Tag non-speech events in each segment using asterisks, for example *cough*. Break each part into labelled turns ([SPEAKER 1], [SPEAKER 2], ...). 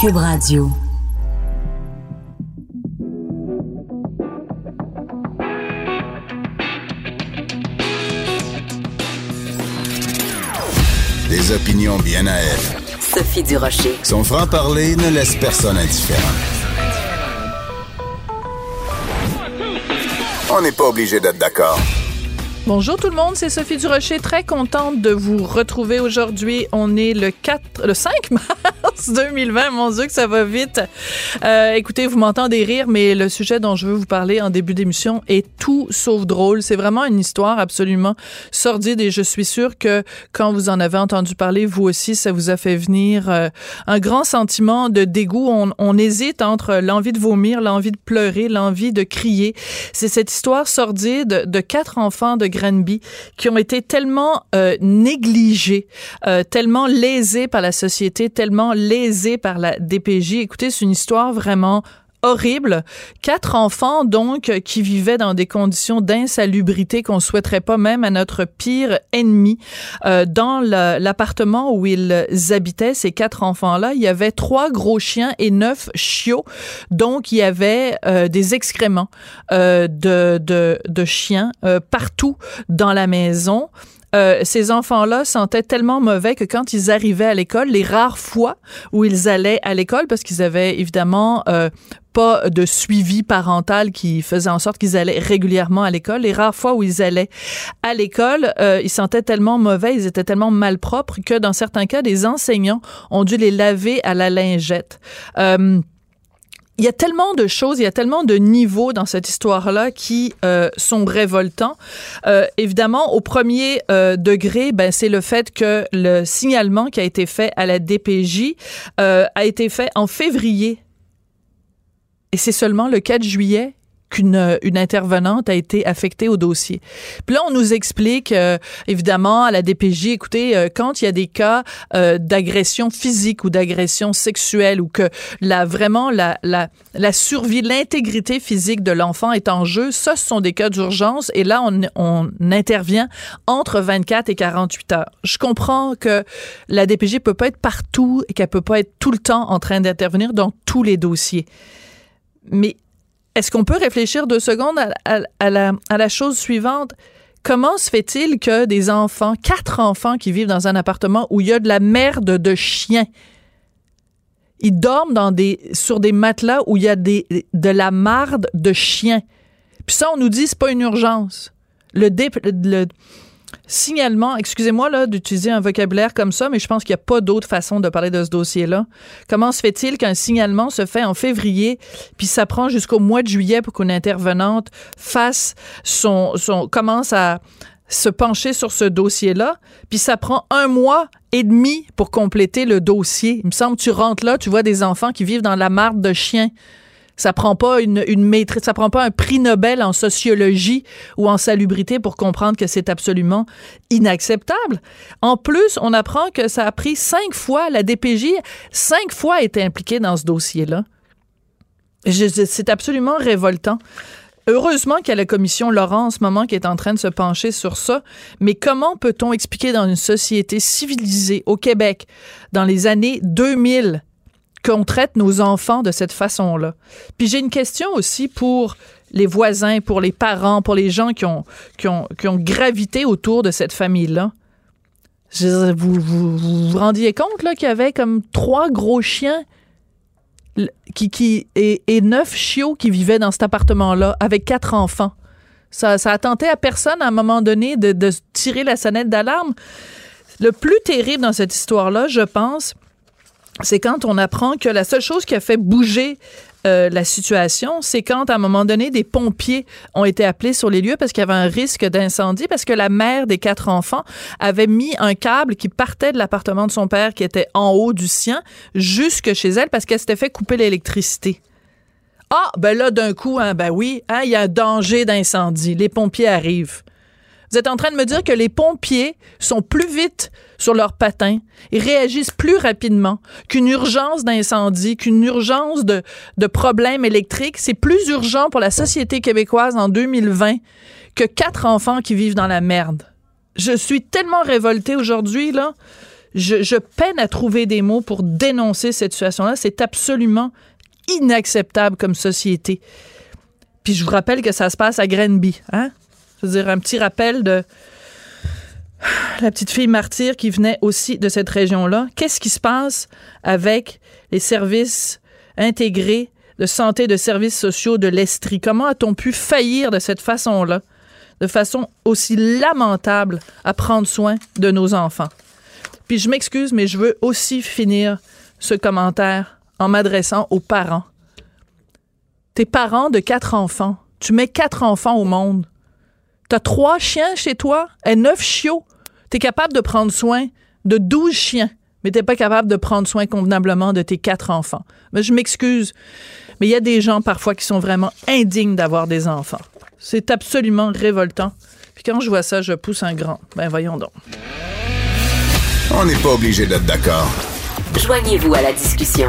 [SPEAKER 1] Cube Radio.
[SPEAKER 2] Des opinions bien à elle.
[SPEAKER 1] Sophie Durocher.
[SPEAKER 2] Son franc-parler ne laisse personne indifférent. On n'est pas obligé d'être d'accord.
[SPEAKER 3] Bonjour tout le monde, c'est Sophie Durocher, très contente de vous retrouver aujourd'hui. On est le 4, le 5 mars 2020, mon Dieu que ça va vite. Euh, écoutez, vous m'entendez rire, mais le sujet dont je veux vous parler en début d'émission est tout sauf drôle. C'est vraiment une histoire absolument sordide et je suis sûre que quand vous en avez entendu parler, vous aussi, ça vous a fait venir euh, un grand sentiment de dégoût. On, on hésite entre l'envie de vomir, l'envie de pleurer, l'envie de crier. C'est cette histoire sordide de quatre enfants de Granby qui ont été tellement euh, négligés, euh, tellement lésés par la société, tellement lésés par la DPJ. Écoutez, c'est une histoire vraiment horrible. Quatre enfants, donc, qui vivaient dans des conditions d'insalubrité qu'on souhaiterait pas même à notre pire ennemi. Euh, dans l'appartement où ils habitaient, ces quatre enfants-là, il y avait trois gros chiens et neuf chiots. Donc, il y avait euh, des excréments euh, de, de, chiens partout dans la maison. Euh, ces enfants-là sentaient tellement mauvais que quand ils arrivaient à l'école, les rares fois où ils allaient à l'école, parce qu'ils avaient évidemment euh, pas de suivi parental qui faisait en sorte qu'ils allaient régulièrement à l'école. Les rares fois où ils allaient à l'école, euh, ils sentaient tellement mauvais, ils étaient tellement malpropres que dans certains cas, des enseignants ont dû les laver à la lingette. Euh, il y a tellement de choses, il y a tellement de niveaux dans cette histoire-là qui euh, sont révoltants. Euh, évidemment, au premier euh, degré, ben, c'est le fait que le signalement qui a été fait à la DPJ euh, a été fait en février. Et c'est seulement le 4 juillet qu'une une intervenante a été affectée au dossier. Puis là, on nous explique, euh, évidemment, à la DPJ, écoutez, euh, quand il y a des cas euh, d'agression physique ou d'agression sexuelle ou que la, vraiment la, la, la survie, l'intégrité physique de l'enfant est en jeu, ça, ce sont des cas d'urgence et là, on, on intervient entre 24 et 48 heures. Je comprends que la DPJ peut pas être partout et qu'elle peut pas être tout le temps en train d'intervenir dans tous les dossiers. Mais est-ce qu'on peut réfléchir deux secondes à, la, chose suivante? Comment se fait-il que des enfants, quatre enfants qui vivent dans un appartement où il y a de la merde de chiens, ils dorment sur des matelas où il y a des, de la marde de chiens? Puis ça, on nous dit c'est pas une urgence. Le, dé- le signalement, excusez-moi là d'utiliser un vocabulaire comme ça, mais je pense qu'il n'y a pas d'autre façon de parler de ce dossier-là. Comment se fait-il qu'un signalement se fait en février, puis ça prend jusqu'au mois de juillet pour qu'une intervenante fasse son, son commence à se pencher sur ce dossier-là, puis ça prend un mois et demi pour compléter le dossier? Il me semble que tu rentres là, tu vois des enfants qui vivent dans la marde de chiens. Ça prend pas une, maîtrise, ça prend pas un prix Nobel en sociologie ou en salubrité pour comprendre que c'est absolument inacceptable. En plus, on apprend que ça a pris cinq fois, la DPJ, cinq fois a été impliquée dans ce dossier-là. C'est absolument révoltant. Heureusement qu'il y a la commission Laurent en ce moment qui est en train de se pencher sur ça, mais comment peut-on expliquer dans une société civilisée au Québec, dans les années 2000, qu'on traite nos enfants de cette façon-là? Puis j'ai une question aussi pour les voisins, pour les parents, pour les gens qui ont, qui ont, qui ont gravité autour de cette famille-là. Vous, vous, vous rendiez compte qu'il y avait comme trois gros chiens qui, qui, et, et neuf chiots qui vivaient dans cet appartement-là avec quatre enfants. Ça, ça a tenté à personne à un moment donné de, de tirer la sonnette d'alarme. Le plus terrible dans cette histoire-là, je pense, c'est quand on apprend que la seule chose qui a fait bouger euh, la situation, c'est quand, à un moment donné, des pompiers ont été appelés sur les lieux parce qu'il y avait un risque d'incendie, parce que la mère des quatre enfants avait mis un câble qui partait de l'appartement de son père, qui était en haut du sien, jusque chez elle, parce qu'elle s'était fait couper l'électricité. Ah, ben là, d'un coup, hein, ben oui, hein, il y a un danger d'incendie. Les pompiers arrivent. Vous êtes en train de me dire que les pompiers sont plus vite sur leurs patins et réagissent plus rapidement qu'une urgence d'incendie, qu'une urgence de, de problèmes électriques. C'est plus urgent pour la société québécoise en 2020 que quatre enfants qui vivent dans la merde. Je suis tellement révoltée aujourd'hui, là. Je, je peine à trouver des mots pour dénoncer cette situation-là. C'est absolument inacceptable comme société. Puis je vous rappelle que ça se passe à Grenby, hein? Dire, un petit rappel de la petite fille martyre qui venait aussi de cette région-là. Qu'est-ce qui se passe avec les services intégrés de santé, de services sociaux de l'Estrie? Comment a-t-on pu faillir de cette façon-là, de façon aussi lamentable à prendre soin de nos enfants? Puis je m'excuse, mais je veux aussi finir ce commentaire en m'adressant aux parents. Tes parents de quatre enfants, tu mets quatre enfants au monde. T'as trois chiens chez toi et neuf chiots. T'es capable de prendre soin de douze chiens, mais t'es pas capable de prendre soin convenablement de tes quatre enfants. Mais je m'excuse, mais il y a des gens parfois qui sont vraiment indignes d'avoir des enfants. C'est absolument révoltant. Puis quand je vois ça, je pousse un grand. Ben voyons donc.
[SPEAKER 2] On n'est pas obligé d'être d'accord.
[SPEAKER 1] Joignez-vous à la discussion.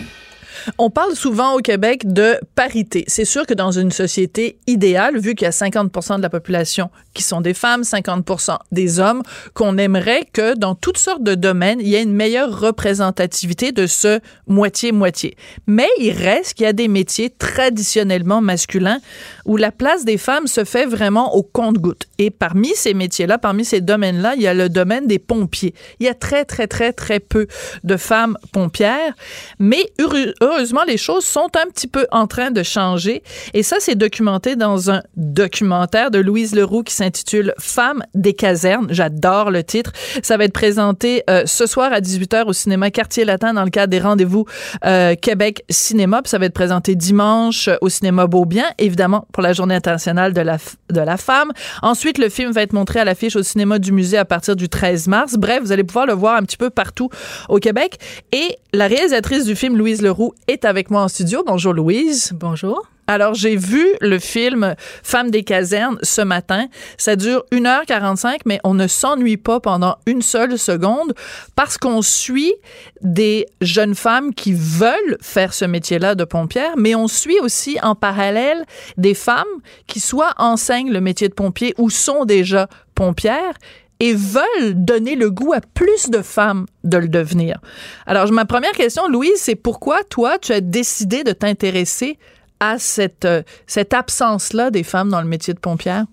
[SPEAKER 3] On parle souvent au Québec de parité. C'est sûr que dans une société idéale, vu qu'il y a 50% de la population qui sont des femmes, 50% des hommes, qu'on aimerait que dans toutes sortes de domaines, il y ait une meilleure représentativité de ce moitié-moitié. Mais il reste qu'il y a des métiers traditionnellement masculins où la place des femmes se fait vraiment au compte-goutte. Et parmi ces métiers-là, parmi ces domaines-là, il y a le domaine des pompiers. Il y a très, très, très, très peu de femmes pompières, mais heureusement, les choses sont un petit peu en train de changer. Et ça, c'est documenté dans un documentaire de Louise Leroux qui s'intitule Femmes des casernes. J'adore le titre. Ça va être présenté euh, ce soir à 18h au cinéma Quartier Latin dans le cadre des rendez-vous euh, Québec Cinéma. Puis ça va être présenté dimanche au cinéma Beaubien, évidemment pour la Journée internationale de la, de la femme. Ensuite, le film va être montré à l'affiche au cinéma du musée à partir du 13 mars. Bref, vous allez pouvoir le voir un petit peu partout au Québec. Et la réalisatrice du film, Louise Leroux, est avec moi en studio. Bonjour Louise.
[SPEAKER 4] Bonjour.
[SPEAKER 3] Alors, j'ai vu le film Femmes des casernes ce matin. Ça dure 1h45, mais on ne s'ennuie pas pendant une seule seconde parce qu'on suit des jeunes femmes qui veulent faire ce métier-là de pompière, mais on suit aussi en parallèle des femmes qui soit enseignent le métier de pompier ou sont déjà pompières et veulent donner le goût à plus de femmes de le devenir. Alors, ma première question, Louise, c'est pourquoi toi, tu as décidé de t'intéresser à cette, euh, cette absence-là des femmes dans le métier de pompière?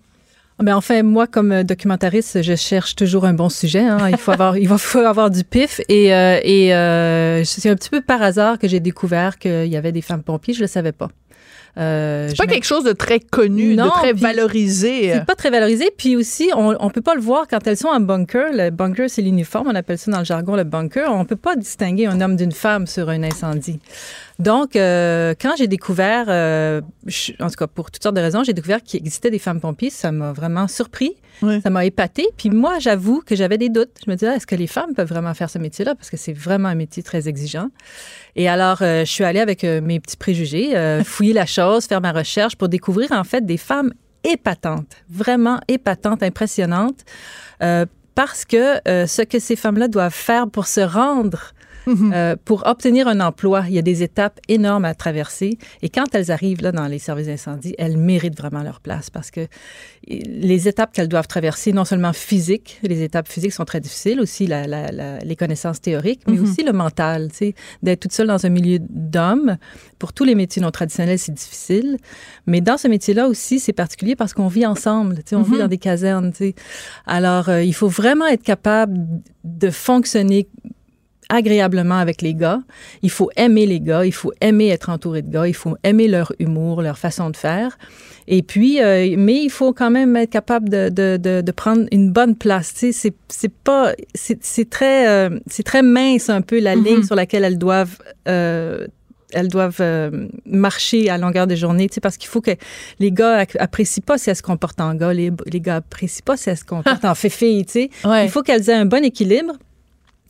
[SPEAKER 4] Ben enfin, moi, comme euh, documentariste, je cherche toujours un bon sujet. Hein. Il faut avoir, *laughs* il faut avoir du pif. Et, et euh, c'est un petit peu par hasard que j'ai découvert qu'il y avait des femmes pompiers. Je le savais pas.
[SPEAKER 3] Euh, c'est pas quelque chose de très connu, de très valorisé.
[SPEAKER 4] C'est pas très valorisé. Puis aussi, on, on peut pas le voir quand elles sont en bunker. Le bunker, c'est l'uniforme. On appelle ça dans le jargon le bunker. On peut pas distinguer un homme d'une femme sur un incendie. Donc, euh, quand j'ai découvert, euh, en tout cas pour toutes sortes de raisons, j'ai découvert qu'il existait des femmes pompiers, ça m'a vraiment surpris, ça m'a épaté. Puis moi, j'avoue que j'avais des doutes. Je me disais, est-ce que les femmes peuvent vraiment faire ce métier-là? Parce que c'est vraiment un métier très exigeant. Et alors, euh, je suis allée avec euh, mes petits préjugés, euh, *laughs* fouiller la chose, faire ma recherche pour découvrir en fait des femmes épatantes, vraiment épatantes, impressionnantes, parce que ce que ces femmes-là doivent faire pour se rendre Mhm. Euh, pour obtenir un emploi, il y a des étapes énormes à traverser. Et quand elles arrivent là dans les services d'incendie, elles méritent vraiment leur place parce que les étapes qu'elles doivent traverser, non seulement physiques, les étapes physiques sont très difficiles, aussi la, la, les connaissances théoriques, mais mhm. aussi le mental. Tu sais, d'être toute seule dans un milieu d'hommes, pour tous les métiers non traditionnels, c'est difficile. Mais dans ce métier-là aussi, c'est particulier parce qu'on vit ensemble. Tu sais, on vit mhm. dans des casernes. Tu sais. Alors, euh, il faut vraiment être capable de fonctionner agréablement avec les gars. Il faut aimer les gars, il faut aimer être entouré de gars, il faut aimer leur humour, leur façon de faire. Et puis, euh, mais il faut quand même être capable de, de, de, de prendre une bonne place. Tu sais, c'est, c'est pas, c'est, c'est très, euh, c'est très mince un peu la ligne sur laquelle elles doivent euh, elles doivent euh, marcher à longueur de journée, tu sais, parce qu'il faut que les gars apprécient pas si elles se comportent en gars, les, les gars apprécient pas si elles se comportent *laughs* en féfille, tu sais.
[SPEAKER 3] Ouais.
[SPEAKER 4] Il faut qu'elles aient un bon équilibre.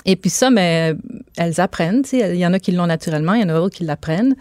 [SPEAKER 4] Et puis ça, mais elles apprennent. Il y en a qui l'ont naturellement, il y en a d'autres qui l'apprennent.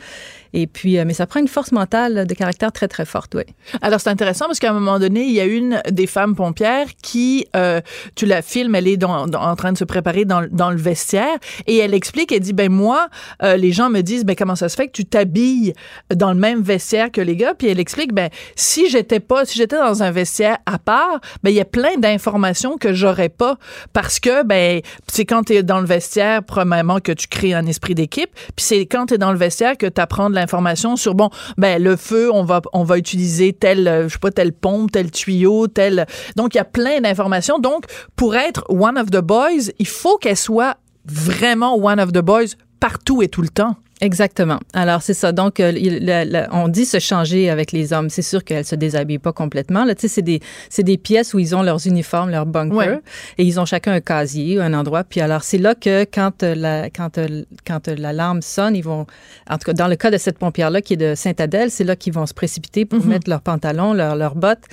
[SPEAKER 4] Et puis, euh, mais ça prend une force mentale de caractère très, très forte, oui.
[SPEAKER 3] Alors, c'est intéressant parce qu'à un moment donné, il y a une des femmes pompières qui, euh, tu la filmes, elle est en train de se préparer dans, dans le vestiaire et elle explique, elle dit, ben moi, euh, les gens me disent, ben comment ça se fait que tu t'habilles dans le même vestiaire que les gars? Puis elle explique, ben si j'étais pas, si j'étais dans un vestiaire à part, ben il y a plein d'informations que j'aurais pas parce que, ben, c'est quand tu dans le vestiaire, premièrement, que tu crées un esprit d'équipe, puis c'est quand tu es dans le vestiaire que tu apprends de l'information sur, bon, ben le feu, on va, on va utiliser tel, euh, je sais pas, telle pompe, tel tuyau, tel... Donc, il y a plein d'informations. Donc, pour être one of the boys, il faut qu'elle soit vraiment one of the boys partout et tout le temps.
[SPEAKER 4] Exactement. Alors, c'est ça. Donc, euh, il- la- la- on dit se changer avec les hommes. C'est sûr qu'elles se déshabillent pas complètement. Là, tu sais, c'est des, c'est des pièces où ils ont leurs uniformes, leurs bunkers,
[SPEAKER 3] Ouais.
[SPEAKER 4] et ils ont chacun un casier, un endroit. Puis alors, c'est là que quand euh, la, quand, euh, quand l'alarme sonne, ils vont, en tout cas, dans le cas de cette pompière-là qui est de Saint-Adèle, c'est là qu'ils vont se précipiter pour mettre leurs pantalons, leurs, leurs bottes.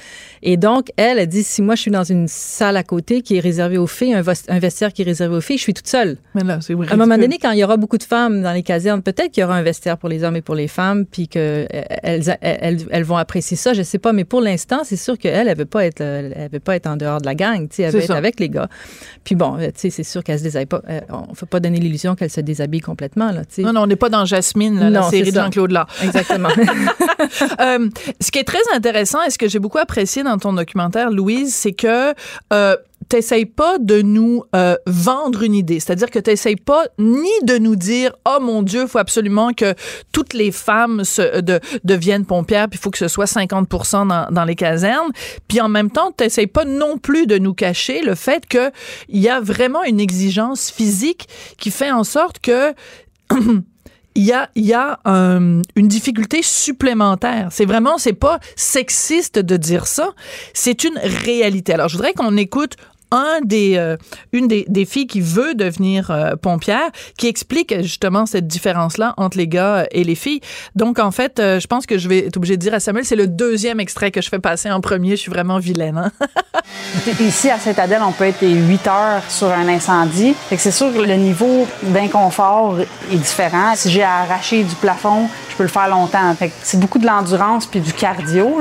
[SPEAKER 4] Et donc, elle, elle dit, si moi, je suis dans une salle à côté qui est réservée aux filles, un vestiaire qui est réservé aux filles, je suis toute seule.
[SPEAKER 3] Mais là, c'est
[SPEAKER 4] À un moment donné, quand il y aura beaucoup de femmes dans les casernes, peut-être qu'il y aura un vestiaire pour les hommes et pour les femmes, puis que euh, elles, elles, elles vont apprécier ça. Je sais pas, mais pour l'instant, c'est sûr qu'elle, elle veut pas être, euh, elle veut pas être en dehors de la gang. Tu sais, elle veut être
[SPEAKER 3] ça.
[SPEAKER 4] avec les gars. Puis bon, euh, tu sais, c'est sûr qu'elle se déshabille pas. on ne faut pas donner l'illusion qu'elle se déshabille complètement là. Tu sais.
[SPEAKER 3] Non, non, on n'est pas dans Jasmine, là, la série de. Jean-Claude Lard.
[SPEAKER 4] Exactement. *laughs* *laughs*
[SPEAKER 3] Euh, ce qui est très intéressant et ce que j'ai beaucoup apprécié dans ton documentaire, Louise, c'est que euh, t'essayes pas de nous euh, vendre une idée. C'est-à-dire que t'essayes pas ni de nous dire « Oh mon Dieu, faut absolument que toutes les femmes se, de, deviennent pompières, puis il faut que ce soit 50% dans, dans les casernes. » Puis en même temps, t'essayes pas non plus de nous cacher le fait que il y a vraiment une exigence physique qui fait en sorte que *clears throat* il y a, il y a euh, une difficulté supplémentaire. C'est vraiment, c'est pas sexiste de dire ça. C'est une réalité. Alors, je voudrais qu'on écoute des, euh, une des, filles qui veut devenir euh, pompière, qui explique justement cette différence-là entre les gars et les filles. Donc, en fait, euh, je pense que je vais être obligée de dire à Samuel, c'est le deuxième extrait que je fais passer en premier. Je suis vraiment vilaine. Hein? *laughs*
[SPEAKER 5] Ici, à Saint-Adèle, on peut être 8 heures sur un incendie. C'est sûr que le niveau d'inconfort est différent. Si j'ai à arracher du plafond, je peux le faire longtemps. C'est beaucoup de l'endurance puis du cardio.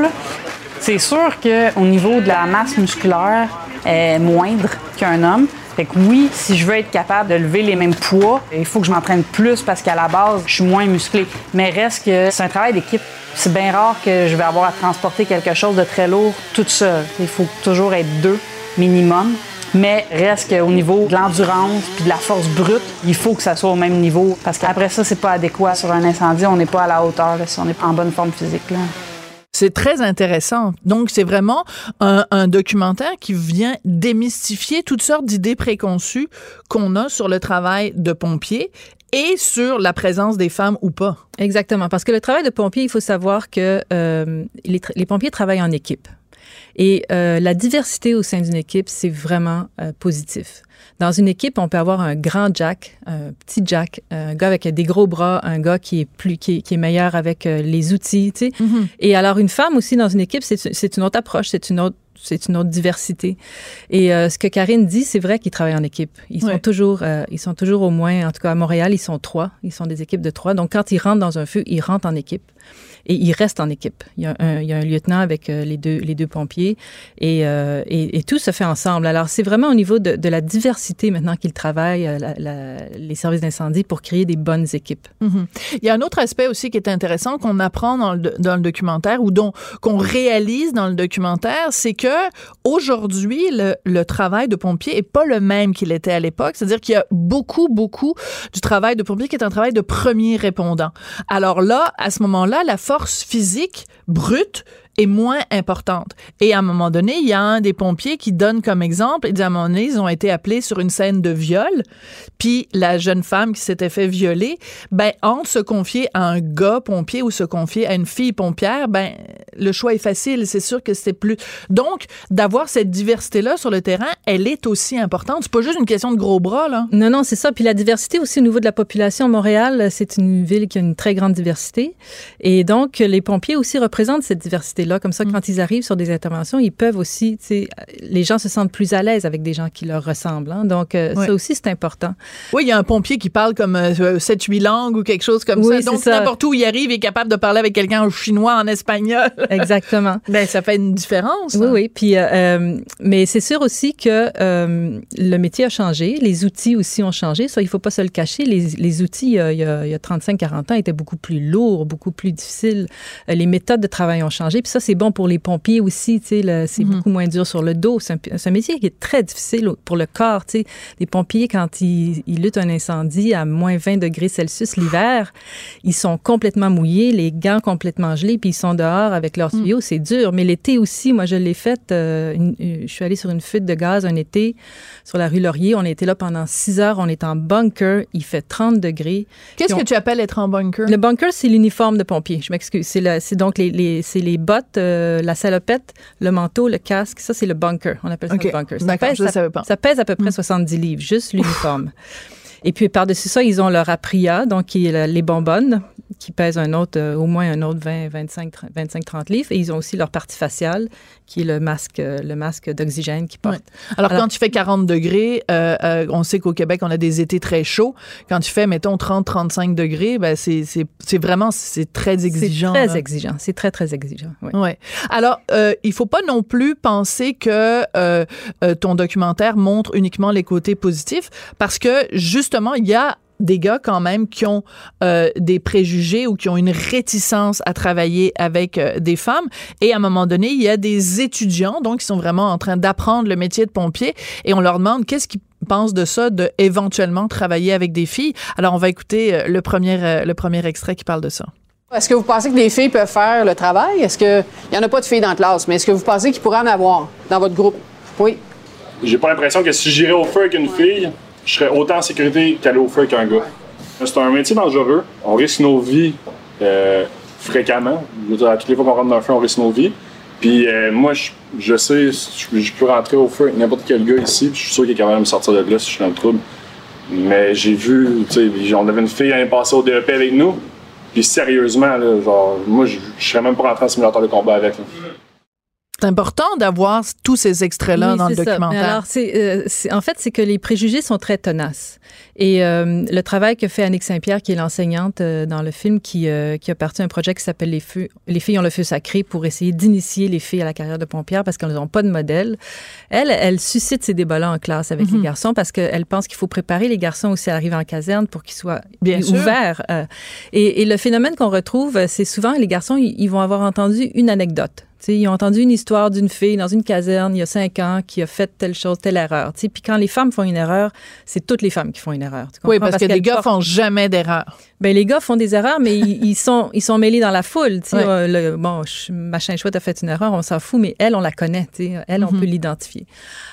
[SPEAKER 5] C'est sûr qu'au niveau de la masse musculaire, est moindre qu'un homme. Fait que oui, si je veux être capable de lever les mêmes poids, il faut que je m'entraîne plus parce qu'à la base, je suis moins musclé. Mais reste que c'est un travail d'équipe. C'est bien rare que je vais avoir à transporter quelque chose de très lourd toute seule. Il faut toujours être deux minimum. Mais reste qu'au niveau de l'endurance puis de la force brute, il faut que ça soit au même niveau. Parce qu'après ça, c'est pas adéquat sur un incendie. On n'est pas à la hauteur là, si on est en bonne forme physique.
[SPEAKER 3] C'est très intéressant. Donc, c'est vraiment un, un documentaire qui vient démystifier toutes sortes d'idées préconçues qu'on a sur le travail de pompier et sur la présence des femmes ou pas.
[SPEAKER 4] Exactement. Parce que le travail de pompier, il faut savoir que euh, les, les pompiers travaillent en équipe. Et euh, la diversité au sein d'une équipe, c'est vraiment euh, positif. Dans une équipe, on peut avoir un grand Jack, un petit Jack, un gars avec des gros bras, un gars qui est plus qui est, qui est meilleur avec euh, les outils, tu sais. Et alors une femme aussi dans une équipe, c'est c'est une autre approche, c'est une autre c'est une autre diversité. Et euh, ce que Karine dit, c'est vrai qu'ils travaillent en équipe. Ils
[SPEAKER 3] Ouais.
[SPEAKER 4] sont toujours, euh, ils sont toujours au moins, en tout cas à Montréal, ils sont trois. Ils sont des équipes de trois. Donc quand ils rentrent dans un feu, ils rentrent en équipe et ils restent en équipe. Il y a un, il lieutenant avec euh, les deux les deux pompiers et, euh, et, et tout se fait ensemble. Alors c'est vraiment au niveau de, de la diversité maintenant qu'ils travaillent euh, les services d'incendie pour créer des bonnes équipes.
[SPEAKER 3] Mhm. Il y a un autre aspect aussi qui est intéressant qu'on apprend dans le, dans le documentaire ou qu'on réalise dans le documentaire, c'est que aujourd'hui le, le travail de pompier est pas le même qu'il était à l'époque. C'est-à-dire qu'il y a beaucoup beaucoup du travail de pompier qui est un travail de premier répondant. Alors là, à ce moment-là, la force physique brute est moins importante. Et à un moment donné, il y a un des pompiers qui donne comme exemple, il dit à un moment donné, ils ont été appelés sur une scène de viol, puis la jeune femme qui s'était fait violer, ben entre se confier à un gars pompier ou se confier à une fille pompière, ben le choix est facile, c'est sûr que c'est plus. Donc d'avoir cette diversité là sur le terrain, elle est aussi importante. C'est pas juste une question de gros bras là.
[SPEAKER 4] Non, non, c'est ça. Puis la diversité aussi au niveau de la population. Montréal, c'est une ville qui a une très grande diversité. Et donc, les pompiers aussi représentent cette diversité-là. Comme ça, quand ils arrivent sur des interventions, ils peuvent aussi, tu sais, les gens se sentent plus à l'aise avec des gens qui leur ressemblent. hein. Donc, euh, ça aussi, c'est important.
[SPEAKER 3] Oui, il y a un pompier qui parle comme euh, 7-8 langues ou quelque chose comme
[SPEAKER 4] Oui,
[SPEAKER 3] ça. Donc, n'importe où il arrive, il est capable de parler avec quelqu'un en chinois, en espagnol. *laughs*
[SPEAKER 4] Exactement.
[SPEAKER 3] ben, ça fait une différence.
[SPEAKER 4] Oui,
[SPEAKER 3] hein.
[SPEAKER 4] oui. Puis, euh, euh, mais c'est sûr aussi que euh, le métier a changé, les outils aussi ont changé. Ça, il faut pas se le cacher. Les, les outils, euh, il y a, a 35-40 ans, étaient beaucoup plus lourds, beaucoup plus difficiles. Les méthodes de travail ont changé. Puis ça, c'est bon pour les pompiers aussi. C'est beaucoup moins dur sur le dos. C'est un, métier qui est très difficile pour le corps. Tu sais, les pompiers, quand ils, ils luttent un incendie à moins 20 degrés Celsius l'hiver, ils sont complètement mouillés, les gants complètement gelés, puis ils sont dehors avec leurs tuyaux. C'est dur. Mais l'été aussi, moi, je l'ai fait. euh, une- je suis allée sur une fuite de gaz un été sur la rue Laurier. On était là pendant six heures. On est en bunker. Il fait 30 degrés.
[SPEAKER 3] Qu'est-ce
[SPEAKER 4] on-
[SPEAKER 3] que tu appelles être en bunker?
[SPEAKER 4] Le bunker, c'est l'uniforme de pompier. Je m'excuse. C'est donc les, les- c'est les bottes, euh, la salopette, le manteau, le casque. Ça, c'est le bunker. On appelle ça le bunker. Ça
[SPEAKER 3] D'accord,
[SPEAKER 4] pèse,
[SPEAKER 3] je
[SPEAKER 4] ça-
[SPEAKER 3] savais pas.
[SPEAKER 4] ça pèse à peu près 70 livres, juste *laughs* l'uniforme. Et puis, par-dessus ça, ils ont leur apria, donc les bonbonnes, qui pèsent un autre, euh, au moins un autre 20, 25, 25, 30 livres. Et ils ont aussi leur partie faciale, qui est le masque, euh, le masque d'oxygène qu'ils portent.
[SPEAKER 3] Alors,
[SPEAKER 4] Alors-
[SPEAKER 3] quand il fait 40 degrés, euh, euh, on sait qu'au Québec, on a des étés très chauds. Quand il fait, mettons, 30-35 degrés, ben c'est vraiment, c'est très exigeant.
[SPEAKER 4] C'est très
[SPEAKER 3] là.
[SPEAKER 4] exigeant. C'est très, très exigeant. oui.
[SPEAKER 3] Ouais. Alors, il faut pas non plus penser que ton documentaire montre uniquement les côtés positifs, parce que justement, il y a des gars quand même qui ont euh, des préjugés ou qui ont une réticence à travailler avec euh, des femmes. Et à un moment donné, il y a des étudiants, donc, qui sont vraiment en train d'apprendre le métier de pompier, et on leur demande qu'est-ce qu'ils pensent de ça, de éventuellement travailler avec des filles. Alors, on va écouter euh, le premier, le premier extrait qui parle de ça.
[SPEAKER 6] Est-ce que vous pensez que les filles peuvent faire le travail? Est-ce qu'il n'y en a pas de filles dans la classe, mais est-ce que vous pensez qu'il pourrait en avoir dans votre groupe? Oui.
[SPEAKER 7] J'ai pas l'impression que si j'irais au feu avec une fille, je serais autant en sécurité qu'aller au feu avec un gars. C'est un métier dangereux. On risque nos vies euh, fréquemment. Toutes les fois qu'on rentre dans un feu, on risque nos vies. Puis euh, moi, je, je sais, je, peux rentrer au feu avec n'importe quel gars ici, je suis sûr qu'il est capable de me sortir de là si je suis dans le trouble. Mais j'ai vu, tu sais, on avait une fille l'année passée au DEP avec nous. Puis sérieusement, là, genre, moi, je, je serais même pas rentré en simulateur de combat avec. là.
[SPEAKER 3] C'est important d'avoir tous ces extraits-là
[SPEAKER 4] Oui,
[SPEAKER 3] dans le
[SPEAKER 4] ça.
[SPEAKER 3] Documentaire.
[SPEAKER 4] alors, c'est, euh, c'est- en fait, c'est que les préjugés sont très tenaces. Et euh, le travail que fait Annick Saint-Pierre, qui est l'enseignante euh, dans le film, qui, euh, qui a parti un projet qui s'appelle les, feux, les filles ont le feu sacré pour essayer d'initier les filles à la carrière de pompière parce qu'elles n'ont pas de modèle. Elle, elle suscite ces débats-là en classe avec
[SPEAKER 3] Mhm.
[SPEAKER 4] les garçons parce qu'elle pense qu'il faut préparer les garçons aussi à arriver en caserne pour qu'ils soient
[SPEAKER 3] Bien
[SPEAKER 4] ouverts. euh. et, et le phénomène qu'on retrouve, euh, c'est souvent les garçons, ils vont avoir entendu une anecdote. Ils ont entendu une histoire d'une fille dans une caserne il y a cinq ans qui a fait telle chose, telle erreur. Puis quand les femmes font une erreur, c'est toutes les femmes qui font une erreur.
[SPEAKER 3] Oui, parce, que les gars
[SPEAKER 4] portent-
[SPEAKER 3] font jamais d'erreur.
[SPEAKER 4] ben, les gars font des erreurs, mais ils, ils sont, ils sont mêlés dans la foule.
[SPEAKER 3] Ouais.
[SPEAKER 4] Euh, le- bon, machin chouette a fait une erreur, on s'en fout, mais elle, on la connaît. Elle, on
[SPEAKER 3] Mhm.
[SPEAKER 4] peut l'identifier.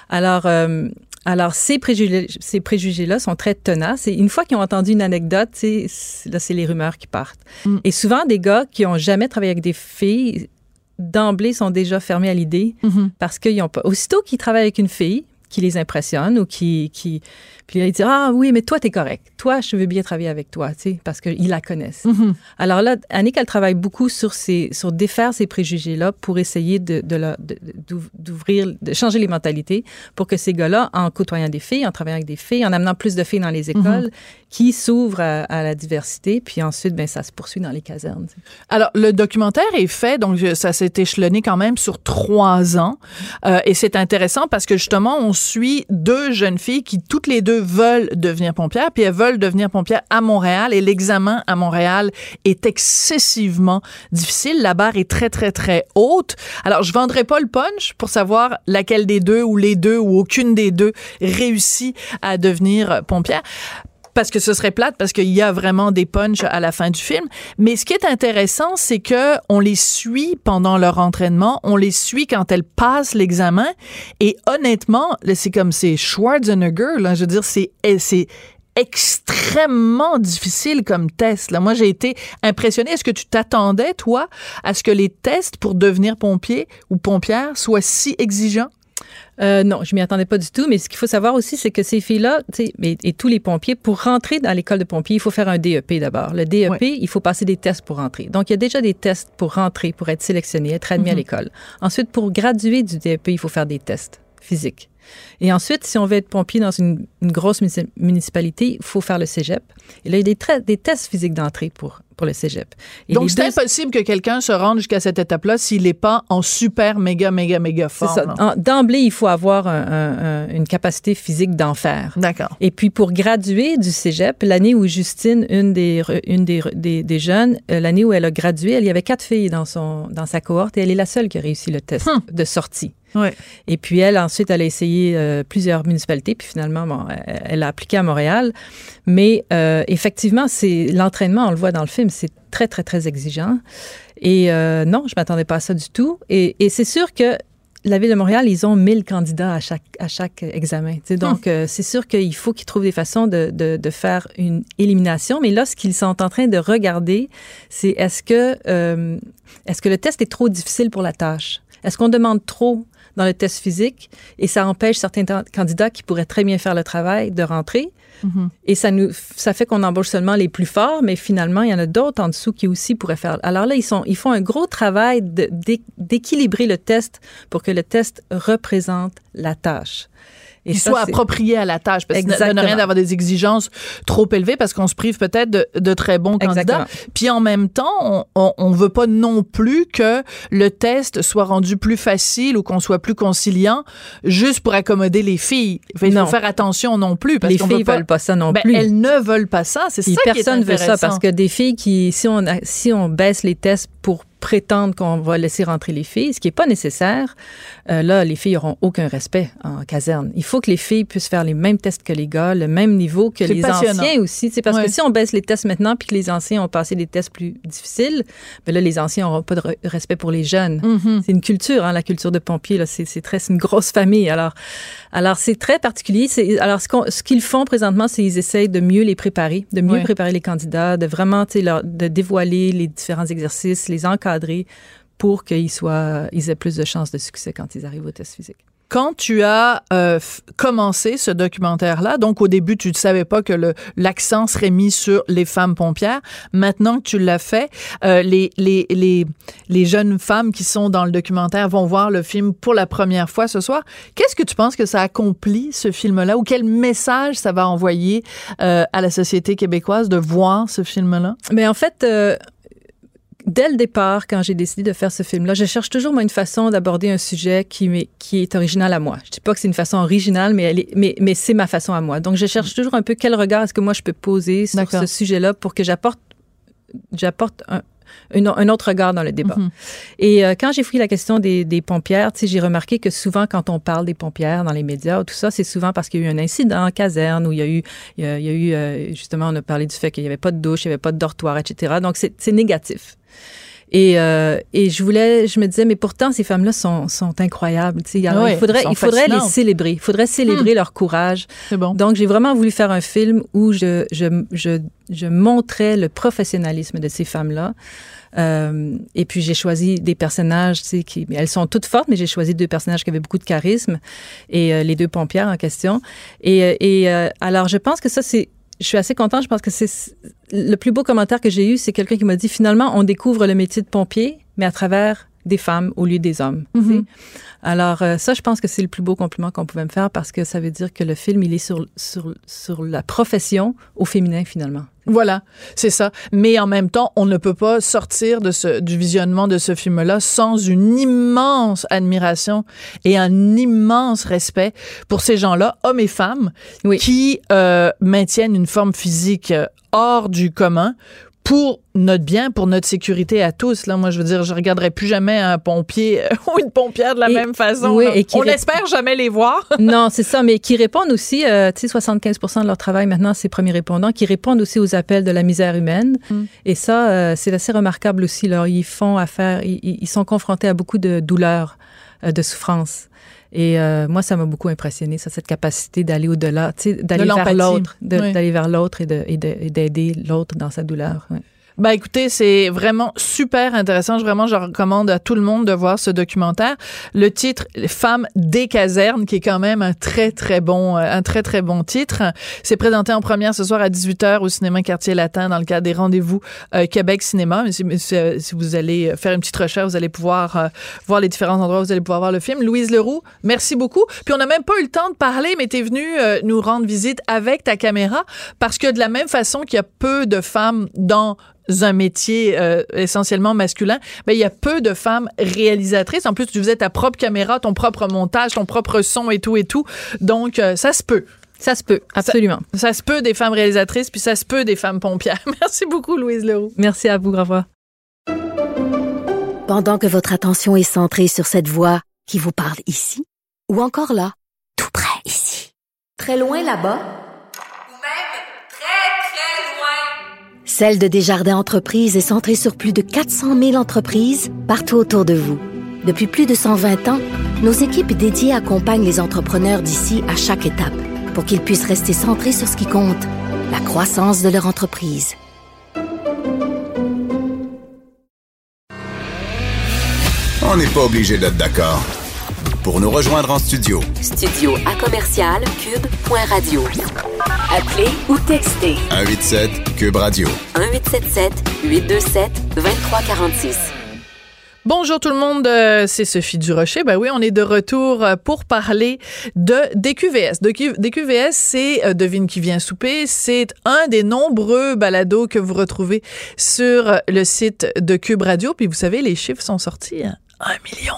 [SPEAKER 4] Alors, euh, alors ces préjugés, ces préjugés-là sont très tenaces. Et une fois qu'ils ont entendu une anecdote, là, c'est les rumeurs qui partent.
[SPEAKER 3] Mm.
[SPEAKER 4] Et souvent, des gars qui ont jamais travaillé avec des filles, d'emblée, sont déjà fermés à l'idée
[SPEAKER 3] Mhm.
[SPEAKER 4] parce qu'ils ont pas. Aussitôt qu'ils travaillent avec une fille qui les impressionne ou qui. qui puis là, ils disent Ah oui, mais toi, t'es correct. Toi, je veux bien travailler avec toi, tu sais, parce qu'ils la connaissent.
[SPEAKER 3] Mhm.
[SPEAKER 4] Alors là, Annick, elle travaille beaucoup sur, ces, sur défaire ces préjugés-là pour essayer de, de, de- d'ouv- d'ouvrir, de changer les mentalités pour que ces gars-là, en côtoyant des filles, en travaillant avec des filles, en amenant plus de filles dans les écoles, qui s'ouvrent à, à la diversité, puis ensuite, ben, ça se poursuit dans les casernes. tu sais.
[SPEAKER 3] Alors, le documentaire est fait, donc ça s'est échelonné quand même sur trois ans. Euh, et c'est intéressant parce que justement, on suit deux jeunes filles qui toutes les deux veulent devenir pompières, puis elles veulent devenir pompières à Montréal. Et l'examen à Montréal est excessivement difficile. La barre est très, très, très haute. Alors, je vendrai pas le punch pour savoir laquelle des deux ou les deux ou aucune des deux réussit à devenir pompière. Parce que ce serait plate, parce qu'il y a vraiment des punchs à la fin du film. Mais ce qui est intéressant, c'est que on les suit pendant leur entraînement, on les suit quand elles passent l'examen, et honnêtement, c'est comme c'est Schwarzenegger, là, je veux dire, c'est c'est extrêmement difficile comme test. Là, moi, j'ai été impressionnée. Est-ce que tu t'attendais, toi, à ce que les tests pour devenir pompier ou pompière soient si exigeants?
[SPEAKER 4] Euh, non, je m'y attendais pas du tout. Mais ce qu'il faut savoir aussi, c'est que ces filles-là, et, et tous les pompiers, pour rentrer dans l'école de pompiers, il faut faire un DEP d'abord. Le DEP, il faut passer des tests pour rentrer. Donc, il y a déjà des tests pour rentrer, pour être sélectionné, être admis à
[SPEAKER 3] Mhm.
[SPEAKER 4] l'école. Ensuite, pour graduer du DEP, il faut faire des tests physiques. Et ensuite, si on veut être pompier dans une, une grosse munici- municipalité, il faut faire le cégep. Et là, il y a des, des tests physiques d'entrée pour, pour le cégep. Et
[SPEAKER 3] Donc, c'est
[SPEAKER 4] deux-
[SPEAKER 3] impossible que quelqu'un se rende jusqu'à cette étape-là s'il n'est pas en super, méga, méga, méga forme.
[SPEAKER 4] D'emblée, il faut avoir un- un- un- une capacité physique d'en faire.
[SPEAKER 3] D'accord.
[SPEAKER 4] Et puis, pour graduer du cégep, l'année où Justine, une des, re- une des, re- des, des jeunes, euh, l'année où elle a gradué, elle y avait quatre filles dans, son, dans sa cohorte et elle est la seule qui a réussi le test
[SPEAKER 3] Hum.
[SPEAKER 4] de sortie.
[SPEAKER 3] Ouais.
[SPEAKER 4] Et puis, elle, ensuite, elle a essayé euh, plusieurs municipalités, puis finalement, bon, elle, a appliqué à Montréal. Mais euh, effectivement, c'est l'entraînement, on le voit dans le film, c'est très, très, très exigeant. Et euh, non, je m'attendais pas à ça du tout. Et, et c'est sûr que la Ville de Montréal, ils ont 1000 candidats à chaque, à chaque examen. sais. Donc, euh, c'est sûr qu'il faut qu'ils trouvent des façons de, de, de faire une élimination. Mais là, ce qu'ils sont en train de regarder, c'est est-ce que, euh, est-ce que le test est trop difficile pour la tâche? Est-ce qu'on demande trop dans le test physique et ça empêche certains ta- candidats qui pourraient très bien faire le travail de rentrer?
[SPEAKER 3] Mhm.
[SPEAKER 4] Et ça nous, ça fait qu'on embauche seulement les plus forts, mais finalement, il y en a d'autres en dessous qui aussi pourraient faire. Alors là, ils, sont, ils font un gros travail de- d'équilibrer le test pour que le test représente la tâche. Et ça,
[SPEAKER 3] soit approprié à la tâche. Parce que ça ne rien d'avoir des exigences trop élevées parce qu'on se prive peut-être de, de très bons candidats.
[SPEAKER 4] Exactement.
[SPEAKER 3] Puis en même temps, on, on veut pas non plus que le test soit rendu plus facile ou qu'on soit plus conciliant juste pour accommoder les filles. Il faut faire attention non plus. Parce
[SPEAKER 4] les filles
[SPEAKER 3] pas-
[SPEAKER 4] veulent pas ça non
[SPEAKER 3] Ben,
[SPEAKER 4] plus.
[SPEAKER 3] Elles ne veulent pas ça. C'est ça qui est
[SPEAKER 4] personne veut ça
[SPEAKER 3] intéressant.
[SPEAKER 4] parce que des filles qui, si on, a- si on baisse les tests pour prétendre qu'on va laisser rentrer les filles, ce qui n'est pas nécessaire, euh, là, les filles n'auront aucun respect en caserne. Il faut que les filles puissent faire les mêmes tests que les gars, le même niveau que les anciens aussi. C'est parce
[SPEAKER 3] Ouais.
[SPEAKER 4] que si on baisse les tests maintenant puis que les anciens ont passé des tests plus difficiles, ben là, les anciens n'auront pas de re- respect pour les jeunes.
[SPEAKER 3] Mhm.
[SPEAKER 4] C'est une culture, hein, la culture de pompier. Là, c'est, très, une grosse famille. Alors, alors c'est très particulier. Alors, ce, qu'ils font présentement, c'est qu'ils essayent de mieux les préparer, de mieux
[SPEAKER 3] Ouais.
[SPEAKER 4] préparer les candidats, de vraiment, leur- de dévoiler les différents exercices, les encadrer pour qu'ils soient, ils aient plus de chances de succès quand ils arrivent au test physique.
[SPEAKER 3] Quand tu as euh, commencé ce documentaire-là, donc au début, tu ne savais pas que l'accent serait mis sur les femmes pompières. Maintenant que tu l'as fait, euh, les, les, les, les jeunes femmes qui sont dans le documentaire vont voir le film pour la première fois ce soir. Qu'est-ce que tu penses que ça accomplit, ce film-là, ou quel message ça va envoyer euh, à la société québécoise de voir ce film-là?
[SPEAKER 4] Mais en fait, dès le départ, quand j'ai décidé de faire ce film-là, je cherche toujours moi, une façon d'aborder un sujet qui, qui est original à moi. Je dis pas que c'est une façon originale, mais, elle est- mais, mais c'est ma façon à moi. Donc, je cherche toujours un peu quel regard est-ce que moi je peux poser sur ce sujet-là pour que j'apporte, j'apporte un, une- un autre regard dans le débat.
[SPEAKER 3] Mhm.
[SPEAKER 4] Et euh, quand j'ai pris la question des, des pompières, j'ai remarqué que souvent, quand on parle des pompières dans les médias ou tout ça, c'est souvent parce qu'il y a eu un incident en caserne où il y a eu, il y a, il y a eu euh, justement, on a parlé du fait qu'il n'y avait pas de douche, il n'y avait pas de dortoir, etc. Donc, c'est négatif. Et, euh, et je voulais, je me disais, mais pourtant, ces femmes-là sont, sont incroyables. tu sais. Alors,
[SPEAKER 3] Ouais,
[SPEAKER 4] il faudrait, il faudrait les célébrer. Il faudrait célébrer leur courage.
[SPEAKER 3] C'est bon.
[SPEAKER 4] Donc, j'ai vraiment voulu faire un film où je, je, je, je montrais le professionnalisme de ces femmes-là. Euh, et puis, j'ai choisi des personnages, tu sais, qui, elles sont toutes fortes, mais j'ai choisi deux personnages qui avaient beaucoup de charisme et euh, les deux pompières en question. Et, euh, et euh, alors, je pense que ça, c'est, je suis assez contente. Je pense que c'est le plus beau commentaire que j'ai eu, c'est quelqu'un qui m'a dit finalement, on découvre le métier de pompier, mais à travers des femmes au lieu des hommes.
[SPEAKER 3] Mhm.
[SPEAKER 4] Alors, euh, ça, je pense que c'est le plus beau compliment qu'on pouvait me faire parce que ça veut dire que le film, il est sur, sur, sur la profession au féminin, finalement.
[SPEAKER 3] Voilà, c'est ça. Mais en même temps, on ne peut pas sortir de ce, du visionnement de ce film-là sans une immense admiration et un immense respect pour ces gens-là, hommes et femmes,
[SPEAKER 4] Oui.
[SPEAKER 3] qui euh, maintiennent une forme physique euh, hors du commun pour notre bien, pour notre sécurité à tous. Là, moi, je veux dire, je regarderai plus jamais un pompier *laughs* ou une pompière de la
[SPEAKER 4] Et-
[SPEAKER 3] même façon.
[SPEAKER 4] oui, et
[SPEAKER 3] On
[SPEAKER 4] ré-
[SPEAKER 3] espère jamais les voir. *laughs*
[SPEAKER 4] non, c'est ça, mais qui répondent aussi, euh, tu sais, 75 de leur travail maintenant, c'est premiers répondants, qui répondent aussi aux appels de la misère humaine.
[SPEAKER 3] Mm.
[SPEAKER 4] Et ça, euh, c'est assez remarquable aussi. Là. Ils font affaire, ils, ils sont confrontés à beaucoup de douleurs, de souffrances. Et euh, moi, ça m'a beaucoup impressionné, ça, cette capacité d'aller au-delà, tu sais, d'aller vers l'autre,
[SPEAKER 3] Oui.
[SPEAKER 4] d'aller vers l'autre et de- et de- et d'aider l'autre dans sa douleur. ouais.
[SPEAKER 3] Ben écoutez, c'est vraiment super intéressant. Je- Vraiment, je recommande à tout le monde de voir ce documentaire. Le titre Femmes des casernes, qui est quand même un très très bon, euh, un très très bon titre. C'est présenté en première ce soir à 18h au cinéma Quartier Latin dans le cadre des rendez-vous euh, Québec Cinéma. Mais si, euh, vous allez faire une petite recherche, vous allez pouvoir voir les différents endroits où vous allez pouvoir voir le film. Louise Leroux, merci beaucoup. Puis on n'a même pas eu le temps de parler, mais tu es venue nous rendre visite avec ta caméra parce que de la même façon qu'il y a peu de femmes dans un métier euh, essentiellement masculin, ben il y a peu de femmes réalisatrices. En plus, tu faisais ta propre caméra, ton propre montage, ton propre son et tout et tout. Donc, euh, ça se peut.
[SPEAKER 4] Ça se peut, absolument.
[SPEAKER 3] Ça, ça se peut des femmes réalisatrices, puis ça se peut des femmes pompières. *laughs* Merci beaucoup, Louise Leroux.
[SPEAKER 4] Merci à vous, au revoir.
[SPEAKER 8] Pendant que votre attention est centrée sur cette voix qui vous parle ici, ou encore là, tout près ici, très loin là-bas,
[SPEAKER 9] Ou même très, très loin.
[SPEAKER 8] Celle de Desjardins Entreprises est centrée sur plus de 400 000 entreprises partout autour de vous. Depuis plus de 120 ans, nos équipes dédiées accompagnent les entrepreneurs d'ici à chaque étape pour qu'ils puissent rester centrés sur ce qui compte, la croissance de leur entreprise.
[SPEAKER 2] On n'est pas obligé d'être d'accord. Pour nous rejoindre en studio,
[SPEAKER 1] Studio à commercial cube.radio. Appelez ou textez
[SPEAKER 2] 187 Cube Radio.
[SPEAKER 1] 1877 827 2346.
[SPEAKER 3] Bonjour tout le monde, euh, c'est Sophie Durocher. Ben oui, on est de retour euh, pour parler de DQVS. DQ- DQVS, c'est euh, Devine qui vient souper. C'est un des nombreux balados que vous retrouvez sur le site de Cube Radio. Puis vous savez, les chiffres sont sortis. hein. Un million.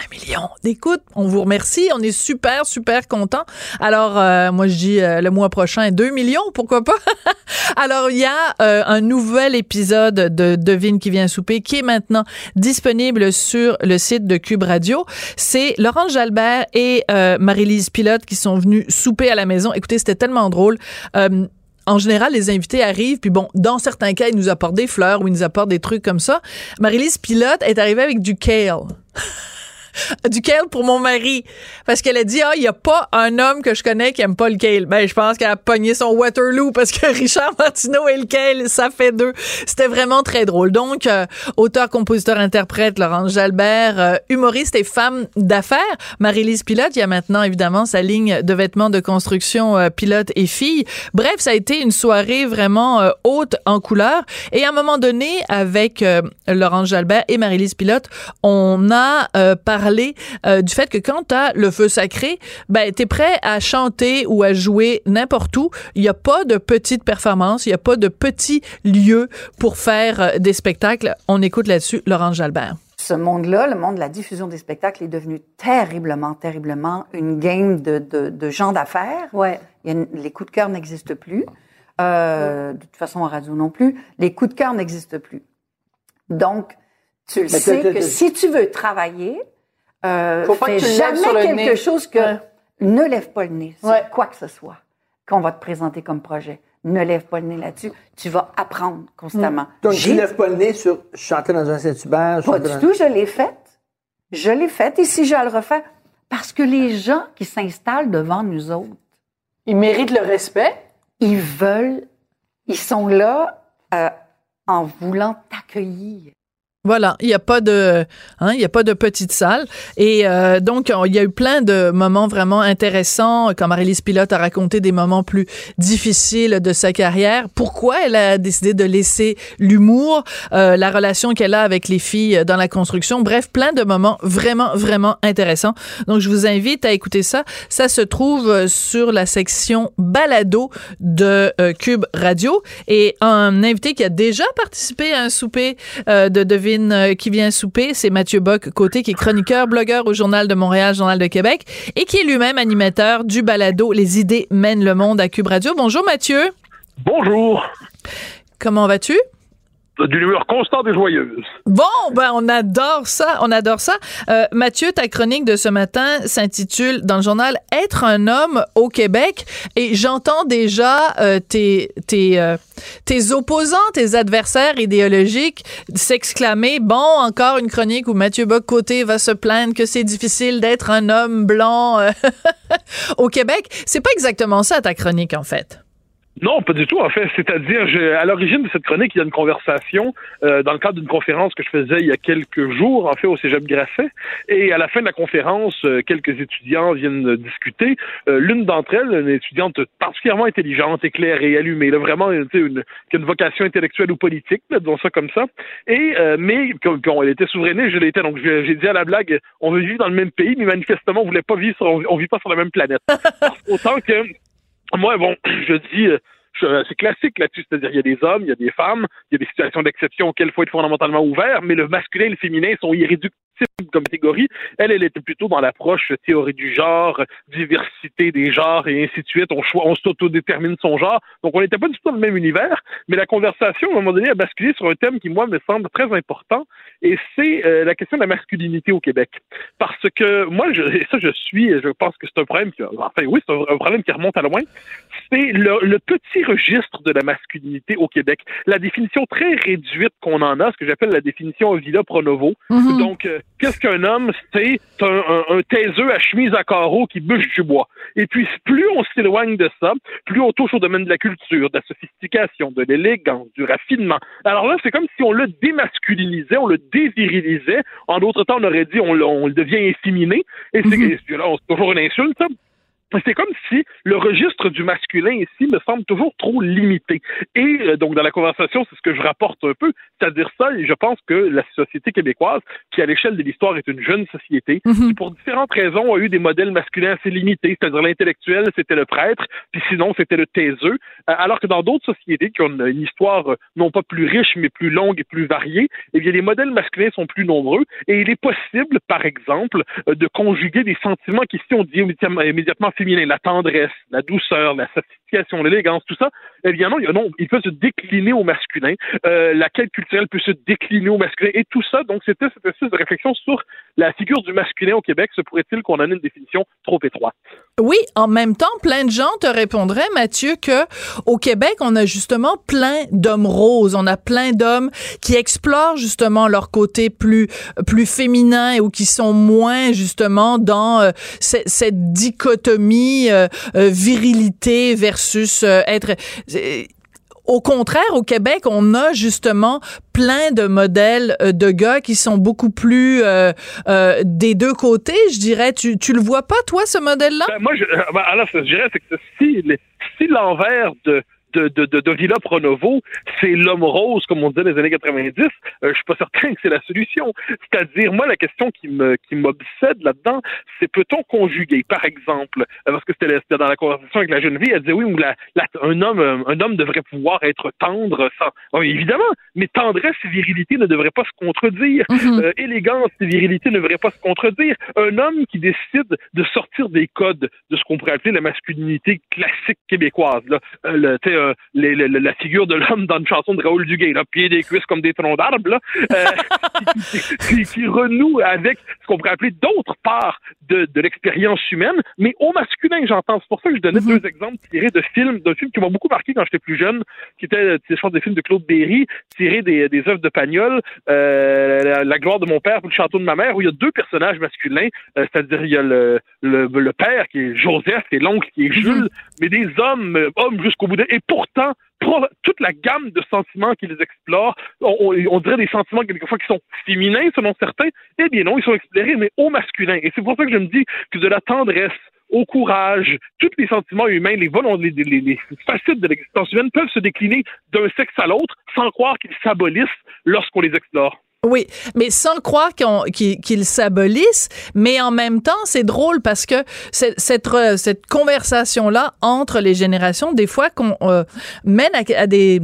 [SPEAKER 3] Un million d'écoutes. On vous remercie. On est super, super contents. Alors, euh, moi, je dis euh, le mois prochain, 2 millions, pourquoi pas? *laughs* Alors, il y a euh, un nouvel épisode de Devine qui vient souper qui est maintenant disponible sur le site de Cube Radio. C'est Laurence Jalbert et euh, Marie-Lise Pilote qui sont venus souper à la maison. Écoutez, c'était tellement drôle. Euh, en général, les invités arrivent, puis bon, dans certains cas, ils nous apportent des fleurs ou ils nous apportent des trucs comme ça. Marie-Lise Pilote est arrivée avec du kale. *laughs* *laughs* du kale pour mon mari. Parce qu'elle a dit, ah, il y a pas un homme que je connais qui aime pas le kale. Ben, je pense qu'elle a pogné son Waterloo parce que *laughs* Richard Martineau et le kale, ça fait deux. C'était vraiment très drôle. Donc, euh, auteur, compositeur, interprète, Laurence Jalbert, euh, humoriste et femme d'affaires, Marie-Lise Pilote. Il y a maintenant, évidemment, sa ligne de vêtements de construction euh, Pilote et fille. Bref, ça a été une soirée vraiment euh, haute en couleur. Et à un moment donné, avec euh, Laurence Jalbert et Marie-Lise Pilote, on a euh, parlé euh, du fait que quand t'as le feu sacré, ben t'es prêt à chanter ou à jouer n'importe où. Il n'y a pas de petites performances, il n'y a pas de petits lieux pour faire euh, des spectacles. On écoute là-dessus Laurence Jalbert.
[SPEAKER 10] Ce monde-là, le monde de la diffusion des spectacles, est devenu terriblement, terriblement une game de, de, de gens d'affaires.
[SPEAKER 11] Ouais.
[SPEAKER 10] Il y a une- les coups de cœur n'existent plus. Euh, De toute façon, en radio non plus. Les coups de cœur n'existent plus. Donc, tu le
[SPEAKER 11] Mais
[SPEAKER 10] sais que si tu veux travailler, euh,
[SPEAKER 6] Faut pas
[SPEAKER 10] fais
[SPEAKER 6] que tu lèves
[SPEAKER 10] jamais
[SPEAKER 6] sur le
[SPEAKER 10] quelque
[SPEAKER 6] nez.
[SPEAKER 10] chose que...
[SPEAKER 6] Ouais.
[SPEAKER 10] Ne lève pas le nez sur
[SPEAKER 6] Ouais.
[SPEAKER 10] quoi que ce soit qu'on va te présenter comme projet. Ne lève pas le nez là-dessus. Tu vas apprendre constamment.
[SPEAKER 11] Donc,
[SPEAKER 10] J'ai
[SPEAKER 11] tu lèves pas le nez sur chanter dans un Saint-Hubert.
[SPEAKER 10] pas du
[SPEAKER 11] dans-
[SPEAKER 10] tout, je l'ai faite. Je l'ai faite et si je le refais, parce que les gens qui s'installent devant nous autres,
[SPEAKER 6] Ils méritent le respect.
[SPEAKER 10] ils veulent, ils sont là euh, en voulant t'accueillir.
[SPEAKER 3] Voilà, il n'y a pas de, hein, il y a pas de petite salle. Et euh, donc, on- il y a eu plein de moments vraiment intéressants. Quand Marie-Lise Pilote a raconté des moments plus difficiles de sa carrière, pourquoi elle a décidé de laisser l'humour, euh, la relation qu'elle a avec les filles dans la construction? Bref, plein de moments vraiment, vraiment intéressants. Donc, je vous invite à écouter ça. Ça se trouve euh, sur la section balado de euh, Cube Radio. Et un invité qui a déjà participé à un souper euh, de Devine euh, qui vient souper, c'est Mathieu Bock Côté, qui est chroniqueur, blogueur au Journal de Montréal, Journal de Québec, et qui est lui-même animateur du balado Les idées mènent le monde à Cube Radio. Bonjour Mathieu.
[SPEAKER 12] Bonjour.
[SPEAKER 3] Comment vas-tu?
[SPEAKER 12] D'une humeur constante et joyeuse.
[SPEAKER 3] Bon, ben on adore ça, on adore ça. Euh, Mathieu, ta chronique de ce matin s'intitule dans le journal Être un homme au Québec et j'entends déjà euh, tes tes euh, tes opposants, tes adversaires idéologiques s'exclamer bon encore une chronique où Mathieu Bock-Côté va se plaindre que c'est difficile d'être un homme blanc euh, *laughs* au Québec. C'est pas exactement ça ta chronique en fait.
[SPEAKER 12] Non, pas du tout, en fait. C'est-à-dire, à l'origine de cette chronique, il y a une conversation euh, dans le cadre d'une conférence que je faisais il y a quelques jours, en fait, au Cégep Grasset. Et à la fin de la conférence, euh, quelques étudiants viennent discuter. Euh, L'une d'entre elles, une étudiante particulièrement intelligente, éclairée, allumée, là, vraiment une, qui a une vocation intellectuelle ou politique, là, disons ça comme ça. Et euh, mais comme, comme elle était souverainiste, je l'étais. Donc j'ai dit à la blague, on veut vivre dans le même pays, mais manifestement, on voulait pas vivre, sur- on, on vit pas sur la même planète. *laughs* Autant que moi, bon, *clears throat* je dis, euh, je- c'est classique là-dessus, c'est-à-dire il y a des hommes, il y a des femmes, il y a des situations d'exception auxquelles il faut être fondamentalement ouvert, mais le masculin et le féminin sont irréductibles comme catégorie. Elle, elle était plutôt dans l'approche théorie du genre, diversité des genres et ainsi de suite. On, on s'autodétermine son genre. Donc, on n'était pas du tout dans le même univers, mais la conversation, à un moment donné, a basculé sur un thème qui, moi, me semble très important, et c'est euh, la question de la masculinité au Québec. Parce que moi, je, et ça, je suis, je pense que c'est un problème qui, enfin, oui, c'est un, problème qui remonte à loin. C'est le, le petit registre de la masculinité au Québec. La définition très réduite qu'on en a, ce que j'appelle la définition Villa Pronovo.
[SPEAKER 3] Mhm.
[SPEAKER 12] Donc, euh, qu'est-ce qu'un homme? C'est un, un, un taiseux à chemise à carreaux qui bûche du bois. Et puis, plus on s'éloigne de ça, plus on touche au domaine de la culture, de la sophistication, de l'élégance, du raffinement. Alors là, c'est comme si on le démasculinisait, on le dévirilisait. En d'autres temps, on aurait dit on, le- on le devient efféminé. Et c'est c'est toujours une insulte, ça. C'est comme si le registre du masculin ici me semble toujours trop limité. Et euh, donc, dans la conversation, c'est ce que je rapporte un peu, c'est-à-dire ça, et je pense que la société québécoise, qui à l'échelle de l'histoire est une jeune société, qui pour différentes raisons a eu des modèles masculins assez limités, c'est-à-dire l'intellectuel, c'était le prêtre, puis sinon, c'était le taiseux, Euh, alors que dans d'autres sociétés qui ont une, une histoire euh, non pas plus riche, mais plus longue et plus variée, eh bien, les modèles masculins sont plus nombreux, et il est possible, par exemple, euh, de conjuguer des sentiments qui, si on dit immédiatement, la tendresse, la douceur, la sophistication, l'élégance, tout ça, non, il non, il peut se décliner au masculin. Euh, la quête culturelle peut se décliner au masculin. Et tout ça, donc c'était cette espèce de réflexion sur la figure du masculin au Québec. Se pourrait-il qu'on en ait une définition trop étroite?
[SPEAKER 3] Oui, en même temps, plein de gens te répondraient, Mathieu, que au Québec, on a justement plein d'hommes roses. On a plein d'hommes qui explorent justement leur côté plus plus féminin ou qui sont moins justement dans euh, ce- cette dichotomie euh, euh, virilité versus euh, être. euh, au contraire, au Québec, on a justement plein de modèles de gars qui sont beaucoup plus euh, euh, des deux côtés, je dirais. Tu, tu le vois pas, toi, ce modèle-là?
[SPEAKER 12] Ben, moi, je, ben, alors, je dirais, que si, si l'envers de, de, de, de, de Villa Pronovo, c'est l'homme rose, comme on disait dans les années 90, euh, je suis pas certain que c'est la solution. C'est-à-dire, moi, la question qui me qui m'obsède là-dedans, c'est peut-on conjuguer, par exemple, euh, parce que c'était dans la conversation avec la jeune fille, elle disait oui, ou la, la- un homme un homme devrait pouvoir être tendre, sans, évidemment, mais tendresse et virilité ne devraient pas se contredire. Euh, élégance et virilité ne devraient pas se contredire. Un homme qui décide de sortir des codes de ce qu'on pourrait appeler la masculinité classique québécoise, là, euh, le, euh, les- les- la figure de l'homme dans une chanson de Raoul Duguay, là, pieds des cuisses comme des troncs d'arbres, là, euh, *laughs* qui, qui- qui renoue avec ce qu'on pourrait appeler d'autres parts de, de l'expérience humaine, mais au masculin, j'entends. C'est pour ça que je donnais deux exemples tirés de films, d'un film qui m'ont beaucoup marqué quand j'étais plus jeune, qui était, je pense, des films de Claude Berry, tirés des, des œuvres de Pagnol, euh, la, La gloire de mon père ou Le château de ma mère, où il y a deux personnages masculins, euh, c'est-à-dire il y a le, le, le père qui est Joseph et l'oncle qui est Jules, mais des hommes, euh, hommes jusqu'au bout de... Pourtant, toute la gamme de sentiments qu'ils explorent, on, on- dirait des sentiments quelquefois qui sont féminins selon certains, eh bien non, ils sont explorés, mais au masculin. Et c'est pour ça que je me dis que de la tendresse au courage, tous les sentiments humains, les, volon- les, les, les- les facettes de l'existence humaine peuvent se décliner d'un sexe à l'autre sans croire qu'ils s'abolissent lorsqu'on les explore.
[SPEAKER 3] Oui, mais sans croire qu'ils qu'ils s'abolissent, mais en même temps, c'est drôle parce que cette, cette conversation-là entre les générations, des fois, qu'on euh, mène à, à des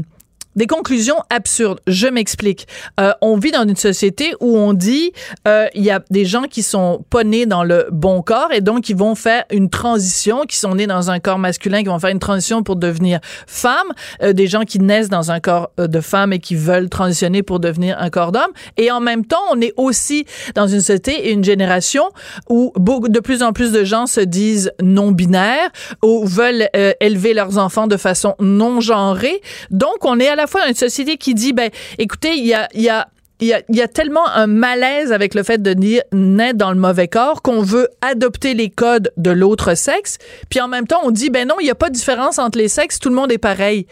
[SPEAKER 3] des conclusions absurdes. Je m'explique. Euh, on vit dans une société où on dit euh, il y a des gens qui sont pas nés dans le bon corps et donc ils vont faire une transition, qui sont nés dans un corps masculin, qui vont faire une transition pour devenir femme, euh, des gens qui naissent dans un corps euh, de femme et qui veulent transitionner pour devenir un corps d'homme. Et en même temps, on est aussi dans une société et une génération où beaucoup, de plus en plus de gens se disent non binaires ou veulent euh, élever leurs enfants de façon non genrée. Donc, on est à la fois une société qui dit, ben, écoutez, il y a, il y a il y, a, tellement un malaise avec le fait de naître dans le mauvais corps qu'on veut adopter les codes de l'autre sexe, puis en même temps on dit ben non, il n'y a pas de différence entre les sexes, tout le monde est pareil.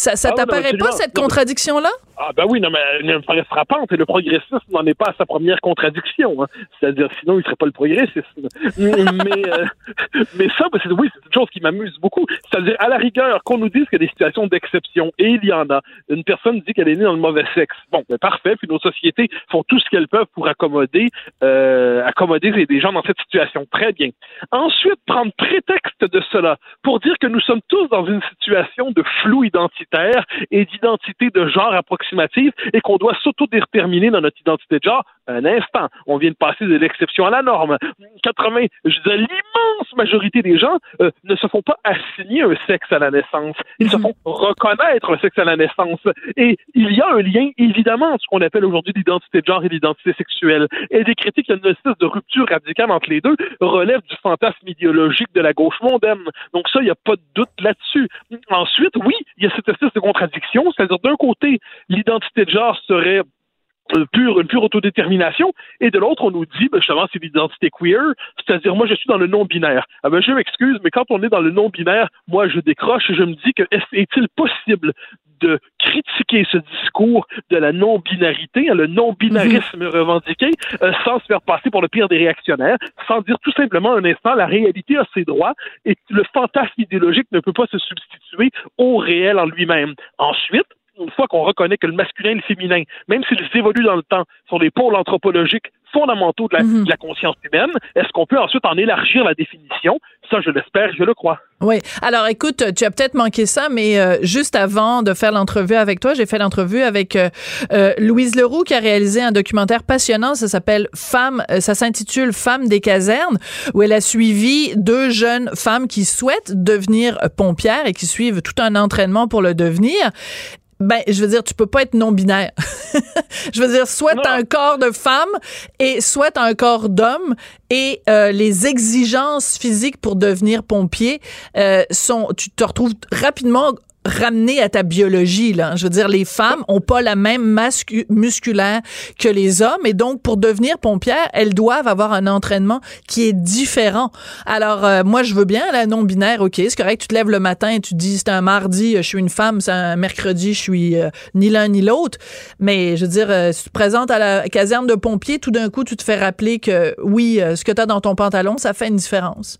[SPEAKER 3] Ça, ça
[SPEAKER 12] Ah
[SPEAKER 3] t'apparaît pas cette
[SPEAKER 12] Non, mais-
[SPEAKER 3] contradiction là
[SPEAKER 12] Ah ben oui, non, mais elle me paraît frappante et le progressisme n'en est pas à sa première contradiction. hein. C'est-à-dire, sinon, il serait pas le progressisme. *laughs* mais, euh, mais ça, ben, c'est, oui, c'est une chose qui m'amuse beaucoup. C'est-à-dire, à la rigueur, qu'on nous dise qu'il y a des situations d'exception, et il y en a. Une personne dit qu'elle est née dans le mauvais sexe. Bon, ben parfait, puis nos sociétés font tout ce qu'elles peuvent pour accommoder, euh, accommoder des- des gens dans cette situation. Très bien. Ensuite, prendre prétexte de cela pour dire que nous sommes tous dans une situation de flou identitaire et d'identité de genre approximative et qu'on doit s'autodéterminer dans notre identité de genre. Un instant, on vient de passer de l'exception à la norme. 80, je disais, l'immense majorité des gens euh, ne se font pas assigner un sexe à la naissance. Ils se font reconnaître un sexe à la naissance. Et il y a un lien, évidemment, entre ce qu'on appelle aujourd'hui l'identité de genre et l'identité sexuelle. Et des critiques, il y a une espèce de rupture radicale entre les deux, relève du fantasme idéologique de la gauche mondaine. Donc ça, il n'y a pas de doute là-dessus. Ensuite, oui, il y a cette espèce de contradiction, c'est-à-dire d'un côté, l'identité de genre serait pure, une pure autodétermination, et de l'autre, on nous dit, ben, justement, c'est l'identité queer, c'est-à-dire, moi, je suis dans le non-binaire. Ah ben, je m'excuse, mais quand on est dans le non-binaire, moi, je décroche et je me dis que est- est-il possible de critiquer ce discours de la non-binarité, hein, le non-binarisme revendiqué, euh, sans se faire passer pour le pire des réactionnaires, sans dire tout simplement un instant, la réalité a ses droits et le fantasme idéologique ne peut pas se substituer au réel en lui-même. Ensuite, une fois qu'on reconnaît que le masculin et le féminin, même s'ils évoluent dans le temps, sont des pôles anthropologiques fondamentaux de la, de la conscience humaine, est-ce qu'on peut ensuite en élargir la définition? Ça, je l'espère, je le crois.
[SPEAKER 3] Oui. Alors, écoute, tu as peut-être manqué ça, mais euh, juste avant de faire l'entrevue avec toi, j'ai fait l'entrevue avec euh, euh, Louise Leroux qui a réalisé un documentaire passionnant. Ça s'appelle Femmes, euh, ça s'intitule Femmes des casernes, où elle a suivi deux jeunes femmes qui souhaitent devenir pompières et qui suivent tout un entraînement pour le devenir. Ben, je veux dire, tu peux pas être non-binaire. *laughs* je veux dire, soit t'as un corps de femme et soit t'as un corps d'homme et euh, les exigences physiques pour devenir pompier euh, sont, tu te retrouves rapidement ramené à ta biologie là. Je veux dire, les femmes ont pas la même masse cu- musculaire que les hommes et donc pour devenir pompière, elles doivent avoir un entraînement qui est différent. Alors euh, moi je veux bien la non binaire, ok, c'est correct. Tu te lèves le matin et tu dis c'est un mardi, je suis une femme, c'est un mercredi, je suis euh, ni l'un ni l'autre. Mais je veux dire, euh, si tu te présentes à la caserne de pompiers, tout d'un coup tu te fais rappeler que oui, euh, ce que tu as dans ton pantalon, ça fait une différence.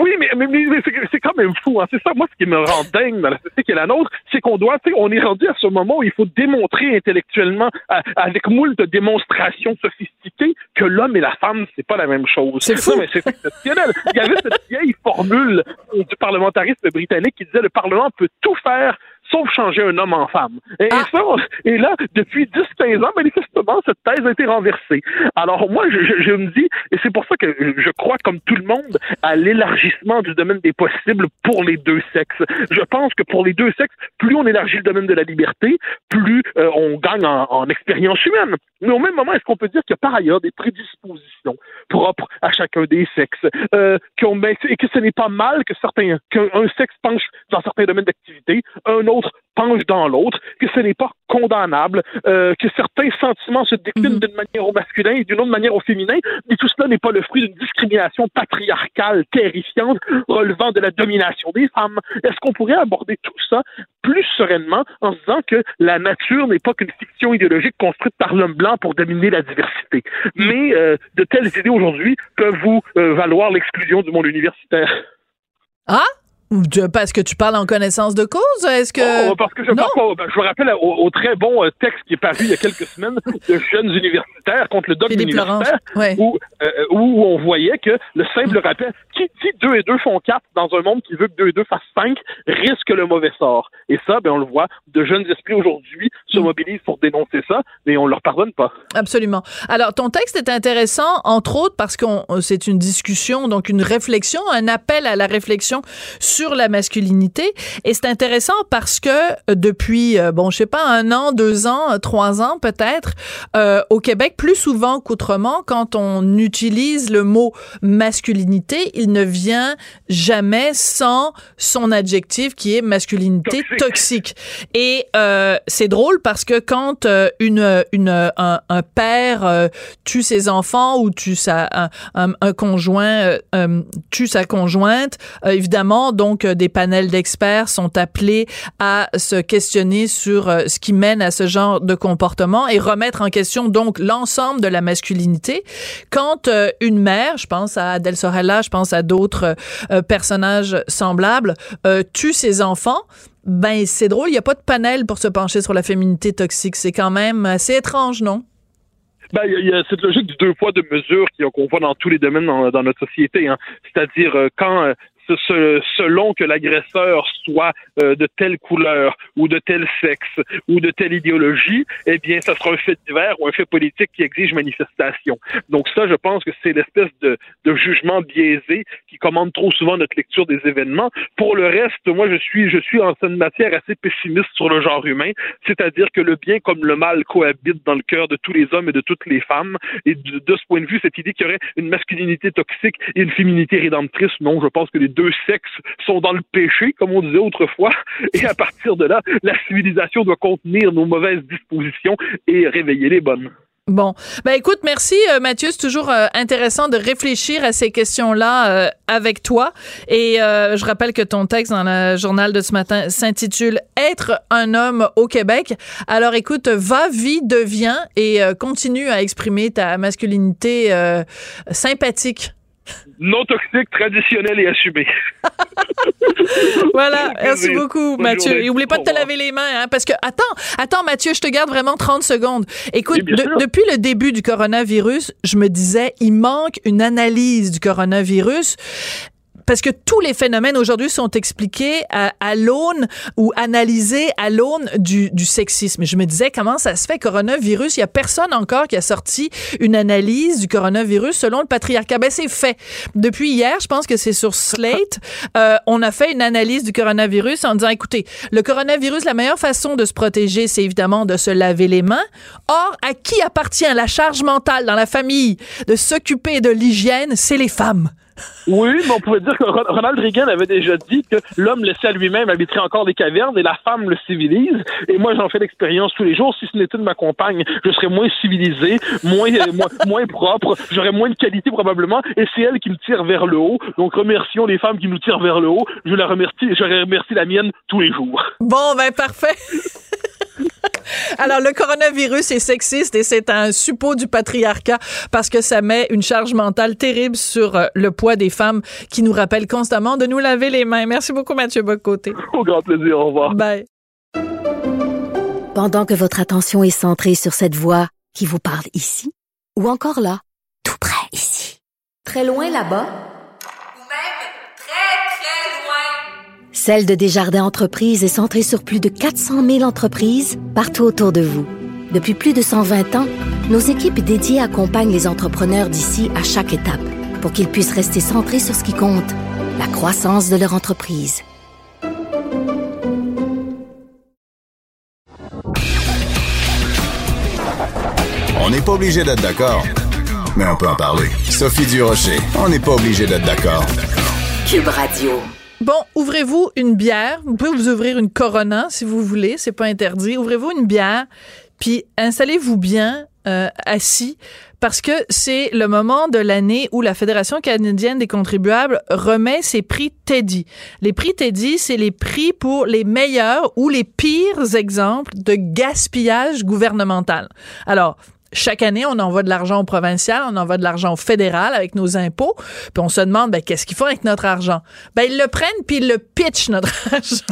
[SPEAKER 12] Oui, mais, mais, mais- mais c'est quand même fou. Hein. C'est ça, moi, ce qui me rend dingue dans la société qui est la nôtre, c'est qu'on doit, tu sais, on est rendu à ce moment où il faut démontrer intellectuellement, à- avec moult de démonstrations sophistiquées, que l'homme et la femme, c'est pas la même chose.
[SPEAKER 3] C'est fou.
[SPEAKER 12] Non, mais c'est exceptionnel. Il y avait cette vieille formule du parlementarisme britannique qui disait le Parlement peut tout faire sauf changer un homme en femme. Et, et ça, et là, depuis 10-15 ans, manifestement, cette thèse a été renversée. Alors moi, je, je- je me dis, et c'est pour ça que je crois, comme tout le monde, à l'élargissement du domaine des possibles pour les deux sexes. Je pense que pour les deux sexes, plus on élargit le domaine de la liberté, plus euh, on gagne en, en expérience humaine. Mais au même moment, est-ce qu'on peut dire qu'il y a par ailleurs des prédispositions propres à chacun des sexes, euh, et que ce n'est pas mal que certains, qu'un un sexe penche dans certains domaines d'activité, un autre penche dans l'autre, que ce n'est pas condamnable, euh, que certains sentiments se déclinent d'une manière au masculin et d'une autre manière au féminin, mais tout cela n'est pas le fruit d'une discrimination patriarcale terrifiante relevant de la domination des femmes. Est-ce qu'on pourrait aborder tout ça plus sereinement en se disant que la nature n'est pas qu'une fiction idéologique construite par l'homme blanc pour dominer la diversité, mais euh, de telles idées aujourd'hui peuvent vous euh, valoir l'exclusion du monde universitaire.
[SPEAKER 3] Ah? Parce que tu parles en connaissance de cause? Est-ce que.
[SPEAKER 12] Oh, parce que je,
[SPEAKER 3] non.
[SPEAKER 12] parle ben, je me rappelle au, au très bon euh, texte qui est paru il y a quelques semaines de jeunes universitaires contre le dogme universitaire,
[SPEAKER 3] ouais.
[SPEAKER 12] où, euh, où on voyait que le simple rappel, qui dit 2 et 2 font 4 dans un monde qui veut que 2 et 2 fassent 5, risque le mauvais sort. Et ça, ben, on le voit, de jeunes esprits aujourd'hui se mobilisent pour dénoncer ça, mais on leur pardonne pas.
[SPEAKER 3] Absolument. Alors, ton texte est intéressant, entre autres, parce qu'on c'est une discussion, donc une réflexion, un appel à la réflexion sur la masculinité. Et c'est intéressant parce que euh, depuis, euh, bon, je sais pas, un an, deux ans, euh, trois ans peut-être, euh, au Québec, plus souvent qu'autrement, quand on utilise le mot masculinité, il ne vient jamais sans son adjectif qui est masculinité toxique. Et euh, c'est drôle parce que quand euh, une, une, un, un père euh, tue ses enfants ou tue sa, un, un- un conjoint tue sa conjointe, euh, évidemment, donc euh, des panels d'experts sont appelés à se questionner sur euh, ce qui mène à ce genre de comportement et remettre en question donc l'ensemble de la masculinité. Quand euh, une mère, je pense à Adèle Sorella, je pense à d'autres personnages semblables, tue ses enfants, ben c'est drôle, il n'y a pas de panel pour se pencher sur la féminité toxique. C'est quand même assez étrange, non?
[SPEAKER 12] Ben, il y, a- cette logique du deux poids, deux mesures qu'on voit dans tous les domaines dans, notre société. Hein. C'est-à-dire quand selon que l'agresseur soit euh, de telle couleur ou de tel sexe ou de telle idéologie, eh bien, ça sera un fait divers ou un fait politique qui exige manifestation. Donc ça, je pense que c'est l'espèce de, jugement biaisé qui commande trop souvent notre lecture des événements. Pour le reste, moi, je suis, je suis en cette matière assez pessimiste sur le genre humain, c'est-à-dire que le bien comme le mal cohabitent dans le cœur de tous les hommes et de toutes les femmes. Et de, de ce point de vue, cette idée qu'il y aurait une masculinité toxique et une féminité rédemptrice, non, je pense que les deux sexes sont dans le péché, comme on disait autrefois, et à partir de là, la civilisation doit contenir nos mauvaises dispositions et réveiller les bonnes.
[SPEAKER 3] Bon, ben écoute, merci euh, Mathieu, c'est toujours euh, intéressant de réfléchir à ces questions-là euh, avec toi. Et je rappelle que ton texte dans le journal de ce matin s'intitule Être un homme au Québec. Alors écoute, va, vis, deviens et continue à exprimer ta masculinité sympathique.
[SPEAKER 12] Non toxique, traditionnel et assumé. *laughs*
[SPEAKER 3] Voilà, merci beaucoup
[SPEAKER 12] Bonne
[SPEAKER 3] Mathieu.
[SPEAKER 12] journée.
[SPEAKER 3] Et oublie pas de te laver les mains, hein, parce que attends, attends Mathieu, je te garde vraiment 30 secondes. Écoute, de- depuis le début du coronavirus, je me disais, il manque une analyse du coronavirus. Parce que tous les phénomènes aujourd'hui sont expliqués à, l'aune ou analysés à l'aune du, du sexisme. Je me disais, comment ça se fait, coronavirus? Il y a personne encore qui a sorti une analyse du coronavirus selon le patriarcat. Ben, c'est fait. Depuis hier, je pense que c'est sur Slate, euh, on a fait une analyse du coronavirus en disant, écoutez, le coronavirus, la meilleure façon de se protéger, c'est évidemment de se laver les mains. Or, à qui appartient la charge mentale dans la famille de s'occuper de l'hygiène? C'est les femmes.
[SPEAKER 12] Oui, mais on pouvait dire que Ron- Ronald Reagan avait déjà dit que l'homme laissé à lui-même habiterait encore des cavernes et la femme le civilise. Et moi, j'en fais l'expérience tous les jours. Si ce n'était de ma compagne, je serais moins civilisé, moins, euh, moins *laughs* propre, j'aurais moins de qualité probablement. Et c'est elle qui me tire vers le haut. Donc, remercions les femmes qui nous tirent vers le haut. Je la remercie, je remercie la mienne tous les jours.
[SPEAKER 3] Bon, ben parfait. *laughs* *laughs* Alors, le coronavirus est sexiste et c'est un suppôt du patriarcat parce que ça met une charge mentale terrible sur euh, le poids des femmes qui nous rappellent constamment de nous laver les mains. Merci beaucoup, Mathieu Bocoté. *laughs*
[SPEAKER 12] Au grand plaisir. Au revoir.
[SPEAKER 3] Bye.
[SPEAKER 8] Pendant que votre attention est centrée sur cette voix qui vous parle ici, ou encore là, tout près ici, très loin là-bas,
[SPEAKER 9] Ou même très, très loin.
[SPEAKER 8] Celle de Desjardins Entreprises est centrée sur plus de 400 000 entreprises partout autour de vous. Depuis plus de 120 ans, nos équipes dédiées accompagnent les entrepreneurs d'ici à chaque étape pour qu'ils puissent rester centrés sur ce qui compte, la croissance de leur entreprise.
[SPEAKER 2] On n'est pas obligé d'être d'accord, mais on peut en parler. Sophie Durocher, on n'est pas obligé d'être d'accord.
[SPEAKER 1] Cube Radio.
[SPEAKER 3] Bon, ouvrez-vous une bière. Vous pouvez vous ouvrir une Corona si vous voulez, c'est pas interdit. Ouvrez-vous une bière, puis installez-vous bien euh, assis parce que c'est le moment de l'année où la Fédération canadienne des contribuables remet ses prix Teddy. Les prix Teddy, c'est les prix pour les meilleurs ou les pires exemples de gaspillage gouvernemental. Alors, chaque année, on envoie de l'argent au provincial, on envoie de l'argent au fédéral avec nos impôts, puis on se demande ben, qu'est-ce qu'ils font avec notre argent? Ben ils le prennent puis ils le pitchent notre *laughs* argent.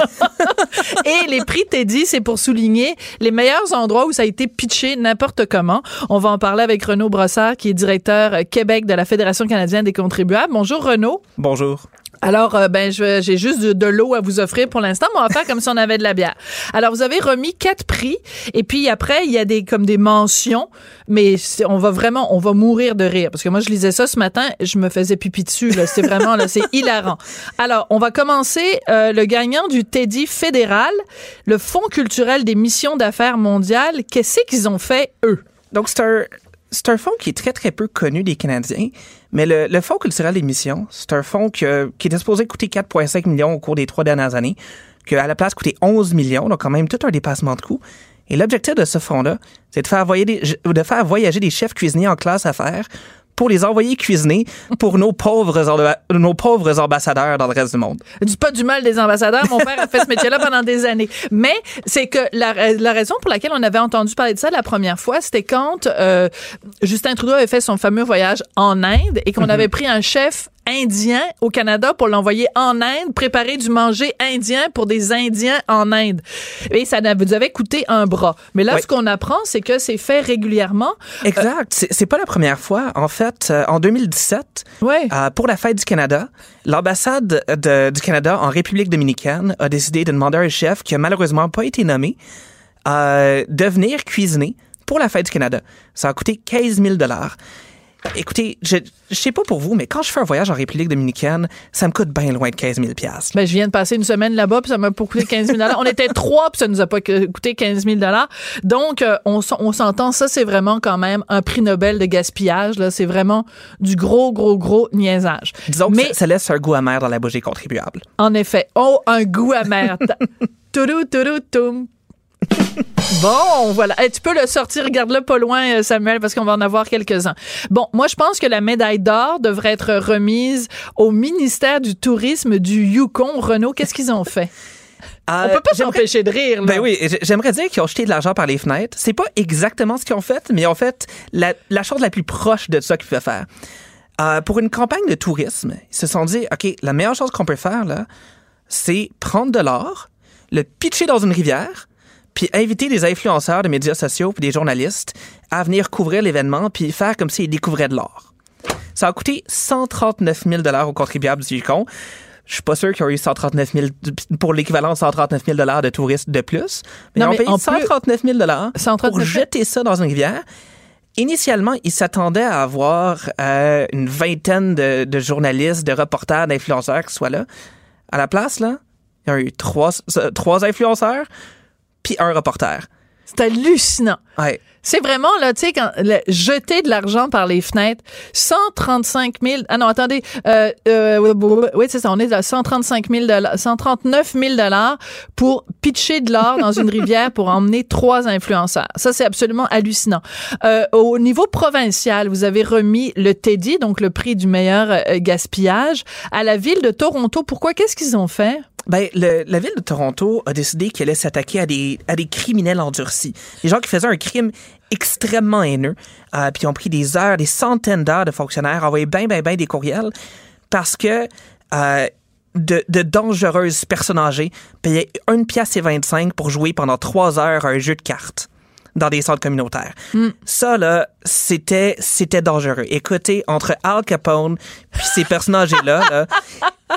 [SPEAKER 3] Et les prix Teddy, c'est pour souligner les meilleurs endroits où ça a été pitché n'importe comment. On va en parler avec Renaud Brossard qui est directeur Québec de la Fédération canadienne des contribuables. Bonjour Renaud.
[SPEAKER 13] Bonjour.
[SPEAKER 3] Alors, euh, ben, j'ai juste de, l'eau à vous offrir pour l'instant, mais on va faire comme si on avait de la bière. Alors, vous avez remis quatre prix, et puis après, il y a des comme des mentions, mais on va vraiment, on va mourir de rire parce que moi, je lisais ça ce matin, je me faisais pipi dessus. C'est vraiment là, c'est hilarant. Alors, on va commencer euh, le gagnant du Teddy fédéral, le Fonds culturel des missions d'affaires mondiales. Qu'est-ce qu'ils ont fait eux?
[SPEAKER 13] Donc, c'est un, c'est un fonds qui est très, très peu connu des Canadiens. Mais le, Fonds culturel des missions, c'est un fonds qui était supposé coûter 4,5 millions au cours des trois dernières années, qui à la place coûtait 11 millions, donc quand même tout un dépassement de coûts. Et l'objectif de ce fonds-là, c'est de faire, voyager des, de faire voyager des chefs cuisiniers en classe à faire pour les envoyer cuisiner pour nos pauvres, orba- nos pauvres ambassadeurs dans le reste du monde.
[SPEAKER 3] Je dis pas du mal des ambassadeurs. Mon père a fait ce métier-là pendant des années. Mais c'est que la, la raison pour laquelle on avait entendu parler de ça la première fois, c'était quand euh, Justin Trudeau avait fait son fameux voyage en Inde et qu'on
[SPEAKER 13] Mhm.
[SPEAKER 3] avait pris un chef indien au Canada pour l'envoyer en Inde, préparer du manger indien pour des Indiens en Inde. Et ça vous avait coûté un bras. Mais là,
[SPEAKER 13] Oui.
[SPEAKER 3] ce qu'on apprend, c'est que c'est fait régulièrement.
[SPEAKER 13] Exact. C'est- C'est pas la première fois. En fait, euh, en 2017, euh, pour la fête du Canada, l'ambassade de- du Canada en République dominicaine a décidé de demander à un chef qui a malheureusement pas été nommé euh, de venir cuisiner pour la fête du Canada. Ça a coûté 15 000 dollars. Écoutez, je, je sais pas pour vous, mais quand je fais un voyage en République dominicaine, ça me coûte bien loin de 15 000 piastres.
[SPEAKER 3] Ben, je viens de passer une semaine là-bas, puis ça m'a pas coûté 15 000 On était trois, puis ça nous a pas que- coûté 15 000 Donc, euh, on, s'entend, ça, c'est vraiment quand même un prix Nobel de gaspillage. Là, c'est vraiment du gros, gros, gros niaisage.
[SPEAKER 13] Disons que
[SPEAKER 3] Mais
[SPEAKER 13] ça, ça laisse un goût amer dans la bougie contribuable.
[SPEAKER 3] en effet, oh, un goût amer. *laughs* Tourou, tourou, toum. Bon, voilà. Eh, tu peux le sortir, regarde-le pas loin, euh, Samuel, parce qu'on va en avoir quelques-uns. Bon, moi, je pense que la médaille d'or devrait être remise au ministère du Tourisme du Yukon. Renaud, qu'est-ce qu'ils ont fait? *laughs* On peut pas s'empêcher de rire. Là.
[SPEAKER 13] Ben oui, j'aimerais dire qu'ils ont jeté de l'argent par les fenêtres. C'est pas exactement ce qu'ils ont fait, mais en fait, la, la chose la plus proche de ça qu'ils peuvent faire. Euh, pour une campagne de tourisme, ils se sont dit, OK, la meilleure chose qu'on peut faire, là, c'est prendre de l'or, le pitcher dans une rivière, puis inviter des influenceurs de médias sociaux puis des journalistes à venir couvrir l'événement puis faire comme s'ils découvraient de l'or. Ça a coûté 139 000 aux contribuables du Yukon. Je suis pas sûr qu'ils ont eu 139 000 pour l'équivalent de 139 000 de touristes de plus. Mais
[SPEAKER 3] Non,
[SPEAKER 13] ils ont
[SPEAKER 3] mais
[SPEAKER 13] payé
[SPEAKER 3] en plus-
[SPEAKER 13] 139 000 pour
[SPEAKER 3] 139 000.
[SPEAKER 13] jeter ça dans une rivière. Initialement, ils s'attendaient à avoir euh, une vingtaine de, de journalistes, de reporters, d'influenceurs qui soient là. À la place, là, il y a eu trois, euh, trois influenceurs puis un reporter.
[SPEAKER 3] C'est hallucinant.
[SPEAKER 13] Ouais.
[SPEAKER 3] C'est vraiment, là, tu sais, quand le- jeter de l'argent par les fenêtres, 135 000, ah non, attendez, euh, euh, oui, c'est ça, on est à 135 000 139 000 dollars pour pitcher de l'or dans une rivière pour emmener trois influenceurs. Ça, c'est absolument hallucinant. Euh, au niveau provincial, vous avez remis le Teddy, donc le prix du meilleur euh, gaspillage, à la ville de Toronto. Pourquoi? Qu'est-ce qu'ils ont fait?
[SPEAKER 13] Ben, le- la ville de Toronto a décidé qu'elle allait s'attaquer à des, à des criminels endurcis. Des gens qui faisaient un crime extrêmement haineux, euh, puis ont pris des heures, des centaines d'heures de fonctionnaires, envoyé ben, ben, ben des courriels, parce que euh, de, de dangereuses personnes âgées payaient une pièce et 25 pour jouer pendant trois heures à un jeu de cartes dans des centres communautaires. Ça, là, c'était, c'était dangereux. Écoutez, entre Al Capone puis ces personnages-là, là,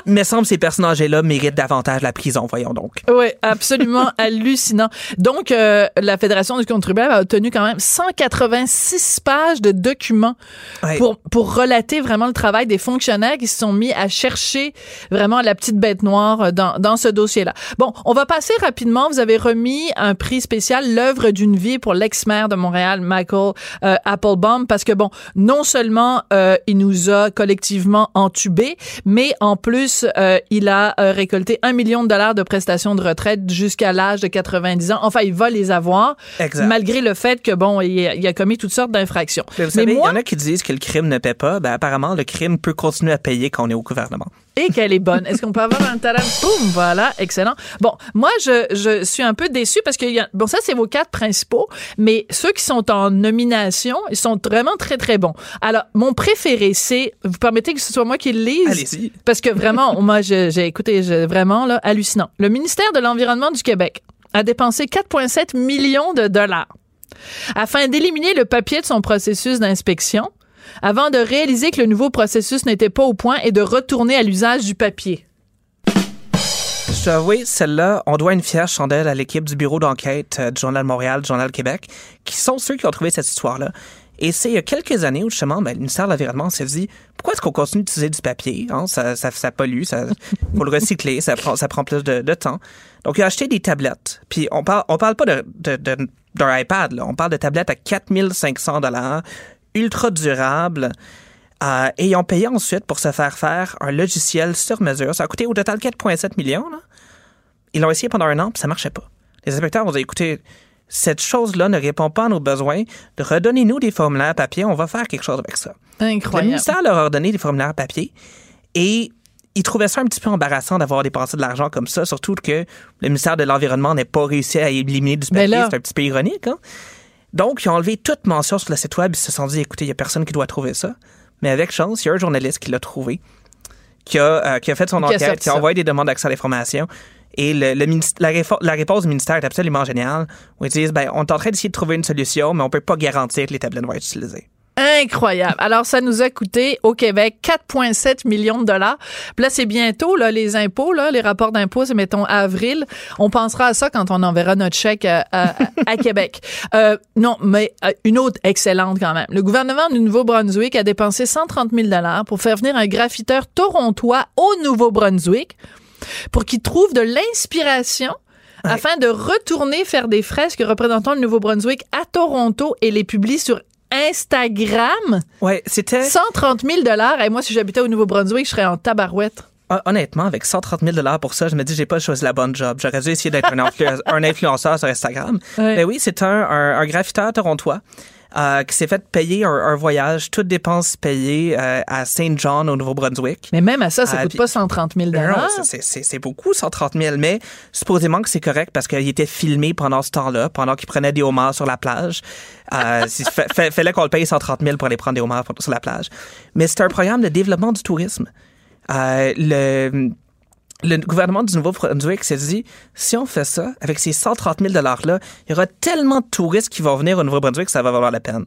[SPEAKER 13] il me semble ces personnages-là méritent davantage la prison, voyons donc.
[SPEAKER 3] Oui, absolument *laughs* hallucinant. Donc, euh, la Fédération du contribuable a obtenu quand même 186 pages de documents
[SPEAKER 13] Ouais.
[SPEAKER 3] pour, pour relater vraiment le travail des fonctionnaires qui se sont mis à chercher vraiment la petite bête noire dans, dans ce dossier-là. Bon, on va passer rapidement. Vous avez remis un prix spécial, l'œuvre d'une vie pour l'ex-maire de Montréal, Michael euh, à Applebaum parce que bon, non seulement euh, il nous a collectivement entubés, mais en plus euh, il a euh, récolté un million de dollars de prestations de retraite jusqu'à l'âge de 90 ans. Enfin, il va les avoir
[SPEAKER 13] Exact.
[SPEAKER 3] malgré le fait que bon, il, a- il a commis toutes sortes d'infractions.
[SPEAKER 13] Mais vous savez, il y en a qui disent que le crime ne paie pas. Ben, apparemment, le crime peut continuer à payer quand on est au gouvernement.
[SPEAKER 3] Et qu'elle est bonne. Est-ce qu'on peut avoir un talent? Boum! Voilà, excellent. Bon, moi, je, je suis un peu déçue parce que, y a, bon, ça, c'est vos quatre principaux, mais ceux qui sont en nomination, ils sont vraiment très, très bons. Alors, mon préféré, c'est, vous permettez que ce soit moi qui le lise?
[SPEAKER 13] Allez-y.
[SPEAKER 3] Parce que vraiment, *laughs* moi, j'ai écouté, je- vraiment, là, hallucinant. Le ministère de l'Environnement du Québec a dépensé 4,7 millions de dollars afin d'éliminer le papier de son processus d'inspection avant de réaliser que le nouveau processus n'était pas au point et de retourner à l'usage du papier.
[SPEAKER 13] Je dois avouer, celle-là, on doit une fière chandelle à l'équipe du bureau d'enquête euh, du Journal Montréal, du Journal Québec, qui sont ceux qui ont trouvé cette histoire-là. Et c'est il y a quelques années où, justement, ben, le ministère de l'Environnement s'est dit pourquoi est-ce qu'on continue d'utiliser du papier hein? ça, ça, pollue, ça faut le recycler, ça prend, ça prend plus de, temps. Donc, il a acheté des tablettes. Puis, on parle, parle pas de, de, de- d'un iPad, on parle de tablettes à 4500 dollars, ultra durables. Euh, et ils ont payé ensuite pour se faire faire un logiciel sur mesure. Ça a coûté au total 4,7 millions. Là. Ils l'ont essayé pendant un an, puis ça marchait pas. Les inspecteurs ont dit, écoutez, cette chose-là ne répond pas à nos besoins. Redonnez-nous des formulaires papier, on va faire quelque chose avec ça. Le
[SPEAKER 3] Incroyable.
[SPEAKER 13] ministère leur a redonné des formulaires papier et ils trouvaient ça un petit peu embarrassant d'avoir dépensé de l'argent comme ça, surtout que le ministère de l'Environnement n'a pas réussi à éliminer du
[SPEAKER 3] Mais
[SPEAKER 13] papier. C'est un petit peu ironique. Hein? Donc, ils ont enlevé toute mention sur le site web. Ils se sont dit, écoutez, il n'y a personne qui doit trouver ça. Mais avec chance, il y a un journaliste qui l'a trouvé, qui a, euh, qui a fait son
[SPEAKER 3] Qui
[SPEAKER 13] enquête, qui a envoyé des demandes d'accès à l'information. Et le, le minis- la, réponse du ministère est absolument géniale, où ils disent, ben, on est en train d'essayer de trouver une solution, mais on peut pas garantir que les tablettes vont être utilisées.
[SPEAKER 3] Incroyable. Alors, ça nous a coûté au Québec 4,7 millions de dollars. Puis là, c'est bientôt, là, les impôts, là, les rapports d'impôts, c'est, mettons, avril. On pensera à ça quand on enverra notre chèque à, à- à Québec. *laughs* Euh, non, mais euh, une autre excellente quand même. Le gouvernement du Nouveau-Brunswick a dépensé 130 000 dollars pour faire venir un graffiteur torontois au Nouveau-Brunswick pour qu'il trouve de l'inspiration afin de retourner faire des fresques représentant le Nouveau-Brunswick à Toronto et les publier sur Instagram.
[SPEAKER 13] Ouais, c'était.
[SPEAKER 3] 130 000 dollars. Et moi, si j'habitais au Nouveau-Brunswick, je serais en tabarouette.
[SPEAKER 13] Hon- Honnêtement, avec 130 000 pour ça, je me dis, j'ai pas choisi la bonne job. J'aurais dû essayer d'être un, influ- *laughs* un influenceur sur Instagram.
[SPEAKER 3] Ouais.
[SPEAKER 13] Mais oui, c'est un, un, un graffiteur torontois euh, qui s'est fait payer un, un voyage, toutes dépenses payées euh, à Saint John au Nouveau-Brunswick.
[SPEAKER 3] Mais même à ça, ça
[SPEAKER 13] Ah,
[SPEAKER 3] coûte
[SPEAKER 13] puis-
[SPEAKER 3] pas 130 000
[SPEAKER 13] Non, c'est- beaucoup, 130 000, mais supposément que c'est correct parce qu'il était filmé pendant ce temps-là, pendant qu'il prenait des homards sur la plage. Euh, il fa- fa- fallait qu'on le paye 130 000 pour aller prendre des homards sur la plage. Mais c'est un programme de développement du tourisme. Euh, le, le gouvernement du Nouveau-Brunswick s'est dit, si on fait ça, avec ces 130 000 $-là, il y aura tellement de touristes qui vont venir au Nouveau-Brunswick que ça va valoir la peine.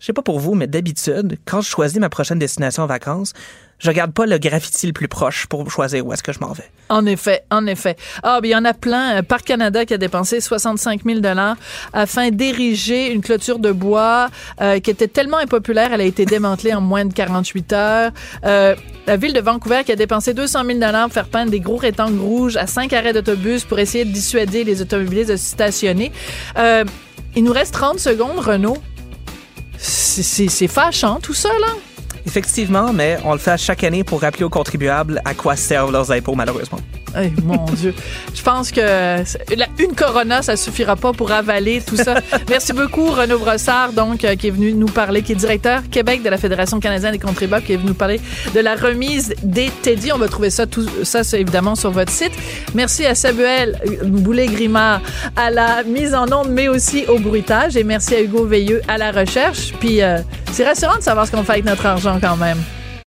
[SPEAKER 13] Je sais pas pour vous, mais d'habitude, quand je choisis ma prochaine destination en vacances, je regarde pas le graffiti le plus proche pour choisir où est-ce que je m'en vais.
[SPEAKER 3] En effet, en effet. Ah, ben, il y en a plein. Euh, Parc Canada qui a dépensé 65 000 dollars afin d'ériger une clôture de bois euh, qui était tellement impopulaire, elle a été démantelée en moins de 48 heures. Euh, la ville de Vancouver qui a dépensé 200 000 dollars pour faire peindre des gros rectangles rouges à cinq arrêts d'autobus pour essayer de dissuader les automobilistes de se stationner. Euh, il nous reste 30 secondes, Renaud. C'est fâchant, tout ça, là.
[SPEAKER 13] Effectivement, mais on le fait à chaque année pour rappeler aux contribuables à quoi servent leurs impôts, malheureusement.
[SPEAKER 3] Mon *laughs* Dieu. Je pense que la- une Corona, ça suffira pas pour avaler tout ça. *laughs* Merci beaucoup, Renaud Brossard, donc, euh, qui est venu nous parler, qui est directeur Québec de la Fédération canadienne des contribuables, qui est venu nous parler de la remise des Teddy. On va trouver ça, tout ça, évidemment sur votre site. Merci à Samuel Boulet-Grimard à la mise en onde, mais aussi au bruitage. Et merci à Hugo Veilleux à la recherche. Puis, euh, c'est rassurant de savoir ce qu'on fait avec notre argent quand même.